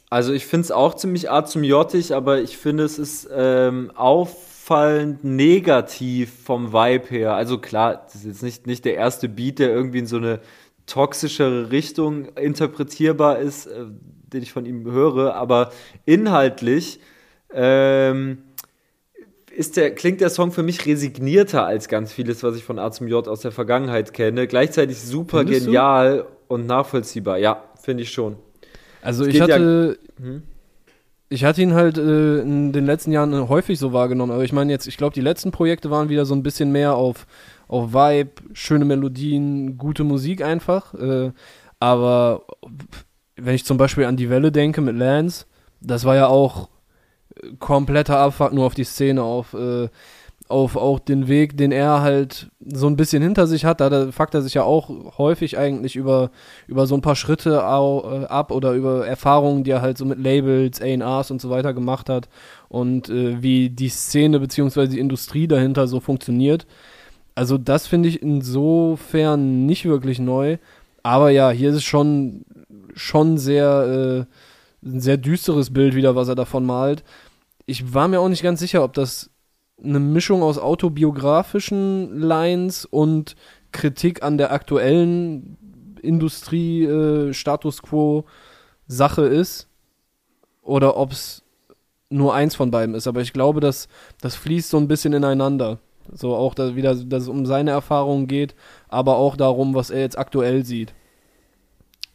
Also ich finde es auch ziemlich art zum jottig, aber ich finde es ist ähm, auffallend negativ vom Vibe her. Also klar, das ist jetzt nicht, nicht der erste Beat, der irgendwie in so eine toxischere Richtung interpretierbar ist, äh, den ich von ihm höre, aber inhaltlich ähm, ist der, klingt der Song für mich resignierter als ganz vieles, was ich von A zum J aus der Vergangenheit kenne. Gleichzeitig super Findest genial du? und nachvollziehbar. Ja, finde ich schon. Also ich hatte, ja, hm? ich hatte ihn halt äh, in den letzten Jahren häufig so wahrgenommen. Aber ich meine jetzt, ich glaube, die letzten Projekte waren wieder so ein bisschen mehr auf, auf Vibe, schöne Melodien, gute Musik einfach. Äh, aber wenn ich zum Beispiel an die Welle denke mit Lance, das war ja auch kompletter Abfuck nur auf die Szene, auf, äh, auf auch den Weg, den er halt so ein bisschen hinter sich hat. Da fuckt er sich ja auch häufig eigentlich über, über so ein paar Schritte äh, ab oder über Erfahrungen, die er halt so mit Labels, A&Rs und so weiter gemacht hat und äh, wie die Szene bzw. die Industrie dahinter so funktioniert. Also das finde ich insofern nicht wirklich neu. Aber ja, hier ist es schon, schon sehr, äh, ein sehr düsteres Bild wieder, was er davon malt ich war mir auch nicht ganz sicher, ob das eine Mischung aus autobiografischen Lines und Kritik an der aktuellen Industrie äh, Status Quo Sache ist oder ob es nur eins von beiden ist. Aber ich glaube, dass das fließt so ein bisschen ineinander. So auch da wieder, dass es um seine Erfahrungen geht, aber auch darum, was er jetzt aktuell sieht.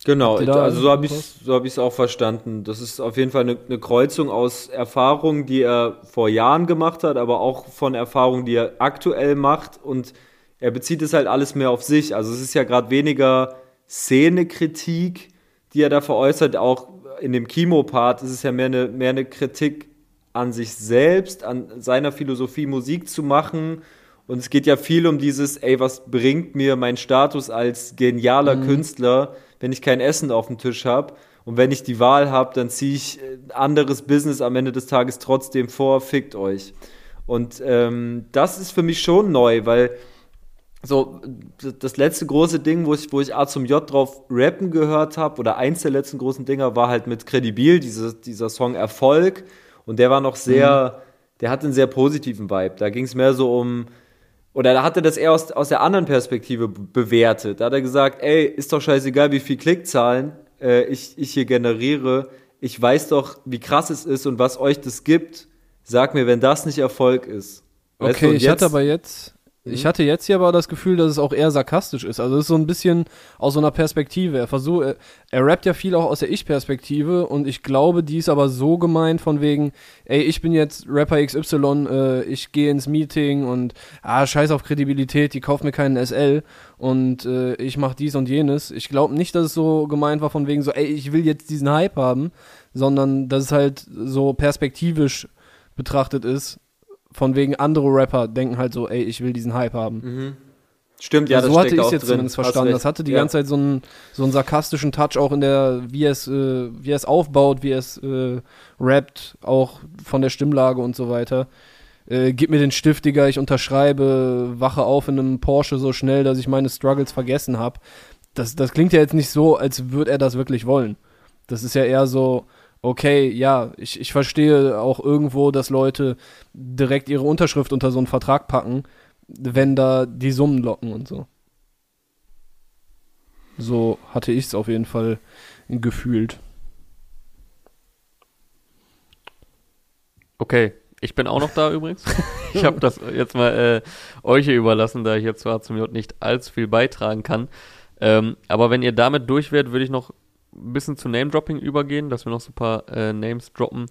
Genau, also so habe ich es so hab auch verstanden. Das ist auf jeden Fall eine, eine, Kreuzung aus Erfahrungen, die er vor Jahren gemacht hat, aber auch von Erfahrungen, die er aktuell macht. Und er bezieht es halt alles mehr auf sich. Also es ist ja gerade weniger Szenekritik, die er da veräußert. Auch in dem Chemo-Part ist es ja mehr eine, mehr eine Kritik an sich selbst, an seiner Philosophie, Musik zu machen. Und es geht ja viel um dieses, ey, was bringt mir mein Status als genialer mhm. Künstler? Wenn ich kein Essen auf dem Tisch habe. Und wenn ich die Wahl habe, dann ziehe ich ein äh, anderes Business am Ende des Tages trotzdem vor, fickt euch. Und ähm, das ist für mich schon neu, weil so das letzte große Ding, wo ich, wo ich A zum J drauf rappen gehört habe, oder eins der letzten großen Dinger, war halt mit Credibil, diese, dieser Song Erfolg. Und der war noch sehr, mhm. der hatte einen sehr positiven Vibe. Da ging es mehr so um, oder da hat er das eher aus, aus der anderen Perspektive bewertet. Da hat er gesagt, ey, ist doch scheißegal, wie viel Klickzahlen äh, ich, ich hier generiere. Ich weiß doch, wie krass es ist und was euch das gibt. Sag mir, wenn das nicht Erfolg ist. Weißt okay, ich jetzt, hatte aber jetzt, ich mhm. hatte jetzt hier aber das Gefühl, dass es auch eher sarkastisch ist. Also es ist so ein bisschen aus so einer Perspektive. Er versucht, er, er rappt ja viel auch aus der Ich-Perspektive und ich glaube, die ist aber so gemeint von wegen, ey, ich bin jetzt Rapper XY, äh, ich gehe ins Meeting und ah, scheiß auf Kredibilität, die kauft mir keinen SL und äh, ich mach dies und jenes. Ich glaube nicht, dass es so gemeint war von wegen so, ey, ich will jetzt diesen Hype haben, sondern dass es halt so perspektivisch betrachtet ist von wegen andere Rapper denken halt so, ey, ich will diesen Hype haben. Mhm. Stimmt, ja, das so hatte ich es jetzt drin. zumindest verstanden. Das hatte die ja. ganze Zeit so einen, so einen sarkastischen Touch auch in der, wie es, äh, wie es aufbaut, wie es äh, rappt, auch von der Stimmlage und so weiter. Äh, gib mir den Stift, Digga, ich unterschreibe, wache auf in einem Porsche so schnell, dass ich meine Struggles vergessen habe. Das, das klingt ja jetzt nicht so, als würde er das wirklich wollen. Das ist ja eher so, okay, ja, ich, ich verstehe auch irgendwo, dass Leute direkt ihre Unterschrift unter so einen Vertrag packen, wenn da die Summen locken und so. So hatte ich es auf jeden Fall gefühlt. Okay, ich bin auch noch da übrigens. ich habe das jetzt mal äh, euch hier überlassen, da ich jetzt zwar zum J nicht allzu viel beitragen kann. Ähm, aber wenn ihr damit durch werdet, würde ich noch ein bisschen zu Name-Dropping übergehen, dass wir noch so ein paar äh, Names droppen,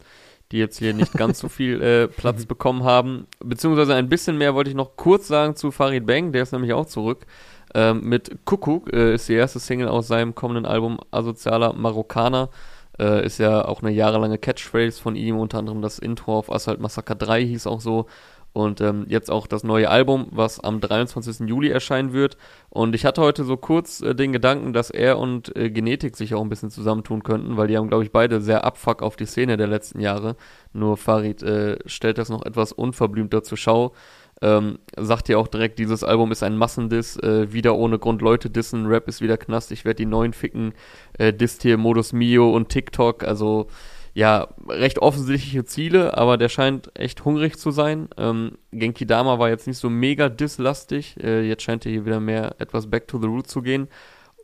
die jetzt hier nicht ganz so viel äh, Platz bekommen haben. Beziehungsweise ein bisschen mehr wollte ich noch kurz sagen zu Farid Bang, der ist nämlich auch zurück. Ähm, mit Kuckuck äh, ist die erste Single aus seinem kommenden Album Asozialer Marokkaner. Äh, ist ja auch eine jahrelange Catchphrase von ihm, unter anderem das Intro auf Assault Massacre 3 hieß auch so. Und ähm, jetzt auch das neue Album, was am 23. Juli erscheinen wird. Und ich hatte heute so kurz äh, den Gedanken, dass er und äh, Genetik sich auch ein bisschen zusammentun könnten, weil die haben, glaube ich, beide sehr Abfuck auf die Szene der letzten Jahre. Nur Farid äh, stellt das noch etwas unverblümter zur Schau. Ähm, sagt ja auch direkt, dieses Album ist ein Massendiss, äh, wieder ohne Grund Leute dissen, Rap ist wieder Knast, ich werde die neuen ficken, äh, disst hier Modus Mio und TikTok, also ja, recht offensichtliche Ziele, aber der scheint echt hungrig zu sein. Ähm, Genki Dama war jetzt nicht so mega dislastig, äh, jetzt scheint er hier wieder mehr etwas back to the root zu gehen.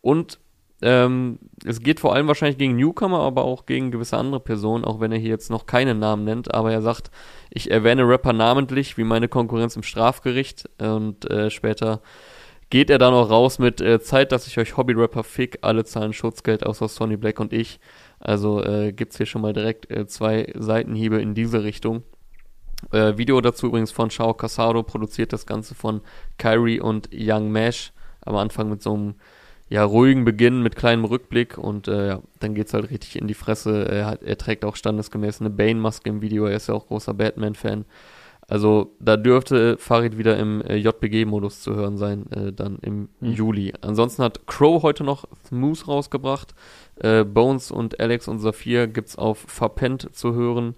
Und ähm, es geht vor allem wahrscheinlich gegen Newcomer, aber auch gegen gewisse andere Personen, auch wenn er hier jetzt noch keinen Namen nennt. Aber er sagt, ich erwähne Rapper namentlich, wie meine Konkurrenz im Strafgericht. Und äh, später geht er dann auch raus mit äh, Zeit, dass ich euch Hobby-Rapper fick, alle zahlen Schutzgeld, außer Sonny Black und ich. Also äh, gibt es hier schon mal direkt äh, zwei Seitenhiebe in diese Richtung. Äh, Video dazu übrigens von Shao Casado, produziert das Ganze von Kyrie und Young Mesh. Am Anfang mit so einem ja, ruhigen Beginn, mit kleinem Rückblick und äh, ja, dann geht's halt richtig in die Fresse. Er, hat, er trägt auch standesgemäß eine Bane-Maske im Video, er ist ja auch großer Batman-Fan. Also da dürfte Farid wieder im äh, JPG-Modus zu hören sein, äh, dann im mhm. Juli. Ansonsten hat Crow heute noch Smooth rausgebracht. Äh, Bones und Alex und Saphir gibt's auf Verpennt zu hören.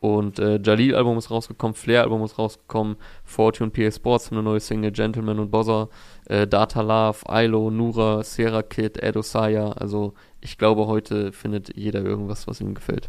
Und äh, Jalil-Album ist rausgekommen, Flair-Album ist rausgekommen, Fortune PA Sports haben eine neue Single, Gentleman und Bozzer, äh, Data Love, Ilo, Nura, Sierra Kid, Ed Osaya. Also ich glaube, heute findet jeder irgendwas, was ihm gefällt.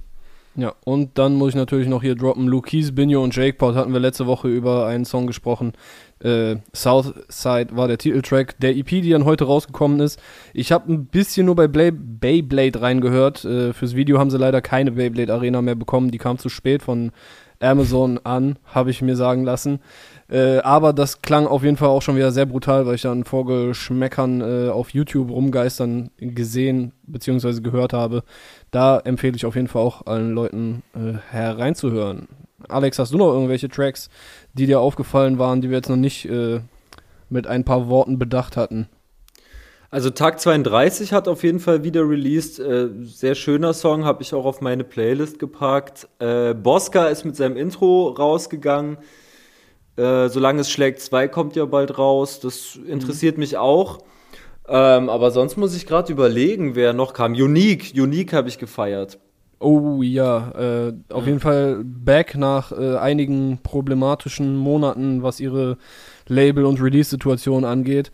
Ja, und dann muss ich natürlich noch hier droppen. Lukis, Binho und Jake Pot hatten wir letzte Woche über einen Song gesprochen. Äh, Southside war der Titeltrack der EP, die dann heute rausgekommen ist. Ich habe ein bisschen nur bei Blay Beyblade reingehört. Äh, fürs Video haben sie leider keine Beyblade Arena mehr bekommen. Die kam zu spät von Amazon an, habe ich mir sagen lassen. Äh, aber das klang auf jeden Fall auch schon wieder sehr brutal, weil ich dann Vorgeschmäckern äh, auf YouTube rumgeistern gesehen bzw. gehört habe. Da empfehle ich auf jeden Fall auch allen Leuten äh, hereinzuhören. Alex, hast du noch irgendwelche Tracks, die dir aufgefallen waren, die wir jetzt noch nicht äh, mit ein paar Worten bedacht hatten? Also Tag 32 hat auf jeden Fall wieder released. Äh, sehr schöner Song, habe ich auch auf meine Playlist gepackt. Äh, Bosca ist mit seinem Intro rausgegangen. Äh, Solange es schlägt 2 kommt ja bald raus. Das interessiert mhm. mich auch. Ähm, aber sonst muss ich gerade überlegen, wer noch kam. Unique, Unique habe ich gefeiert. Oh ja, äh, auf ja. jeden Fall back nach äh, einigen problematischen Monaten, was ihre Label- und Release-Situation angeht.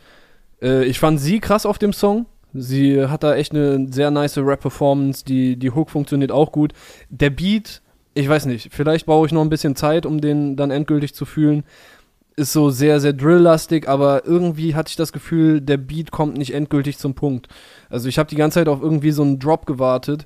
Äh, ich fand sie krass auf dem Song. Sie hat da echt eine sehr nice Rap-Performance. Die, die Hook funktioniert auch gut. Der Beat ich weiß nicht, vielleicht brauche ich noch ein bisschen Zeit, um den dann endgültig zu fühlen. Ist so sehr, sehr drill-lastig, aber irgendwie hatte ich das Gefühl, der Beat kommt nicht endgültig zum Punkt. Also ich habe die ganze Zeit auf irgendwie so einen Drop gewartet.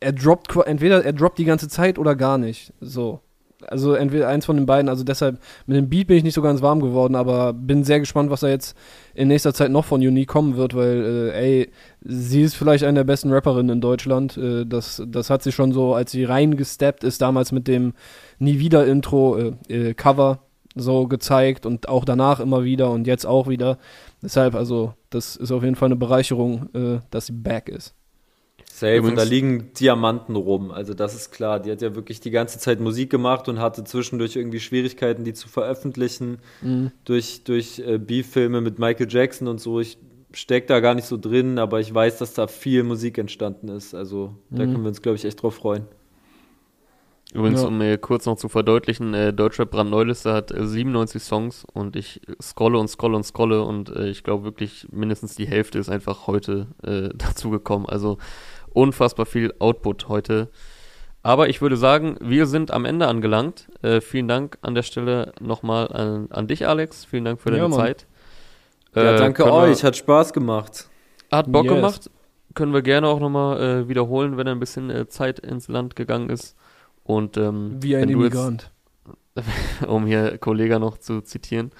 Er droppt, entweder er droppt die ganze Zeit oder gar nicht. So. Also entweder eins von den beiden. Also deshalb, mit dem Beat bin ich nicht so ganz warm geworden, aber bin sehr gespannt, was da jetzt in nächster Zeit noch von Unique kommen wird, weil, äh, ey, sie ist vielleicht eine der besten Rapperinnen in Deutschland. Äh, das, das hat sie schon so, als sie reingesteppt ist, damals mit dem Nie wieder Intro, äh, äh, Cover so gezeigt und auch danach immer wieder und jetzt auch wieder. Deshalb, also, das ist auf jeden Fall eine Bereicherung, äh, dass sie back ist. Safe, und da liegen Diamanten rum. Also das ist klar. Die hat ja wirklich die ganze Zeit Musik gemacht und hatte zwischendurch irgendwie Schwierigkeiten, die zu veröffentlichen. Mhm. Durch, durch äh, Beef-Filme mit Michael Jackson und so. Ich stecke da gar nicht so drin, aber ich weiß, dass da viel Musik entstanden ist. Also da mhm. können wir uns, glaube ich, echt drauf freuen. Übrigens, ja. um mir kurz noch zu verdeutlichen, äh, Deutschrap Brandneuliste hat äh, 97 Songs und ich scrolle und scrolle und scrolle und äh, ich glaube wirklich mindestens die Hälfte ist einfach heute äh, dazugekommen. Also unfassbar viel Output heute. Aber ich würde sagen, wir sind am Ende angelangt. Äh, vielen Dank an der Stelle nochmal an, an dich, Alex. Vielen Dank für deine ja, Zeit. Ja, äh, danke euch. Wir, hat Spaß gemacht. Hat Bock yes. gemacht. Können wir gerne auch nochmal äh, wiederholen, wenn ein bisschen äh, Zeit ins Land gegangen ist. Und ähm, wie ein Immigrant. um hier Kollega noch zu zitieren.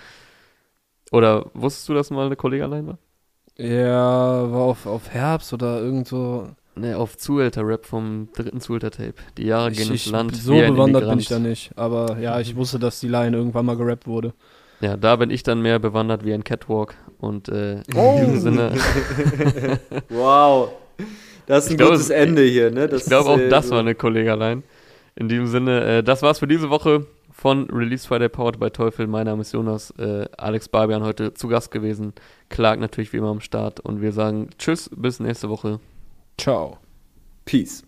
Oder wusstest du, dass mal eine Kollega allein war? Ja, war auf, auf Herbst oder irgend so. Ne, auf Zuhälter-Rap vom dritten Zuhälter-Tape. Die Jahre gehen ins Land. So bewandert bin ich da nicht. Aber ja, ich wusste, dass die Line irgendwann mal gerappt wurde. Ja, da bin ich dann mehr bewandert wie ein Catwalk. Und äh, oh. in diesem Sinne. wow. Das ist ein glaub, gutes Ende hier, ne? Das ich glaube, auch das war eine Kollegerlein. In diesem Sinne, äh, das war's für diese Woche. von Release Friday Powered by Teufel. Mein Name ist Jonas, äh, Alex Barbian heute zu Gast gewesen. Clark natürlich wie immer am Start und wir sagen Tschüss, bis nächste Woche. Ciao. Peace.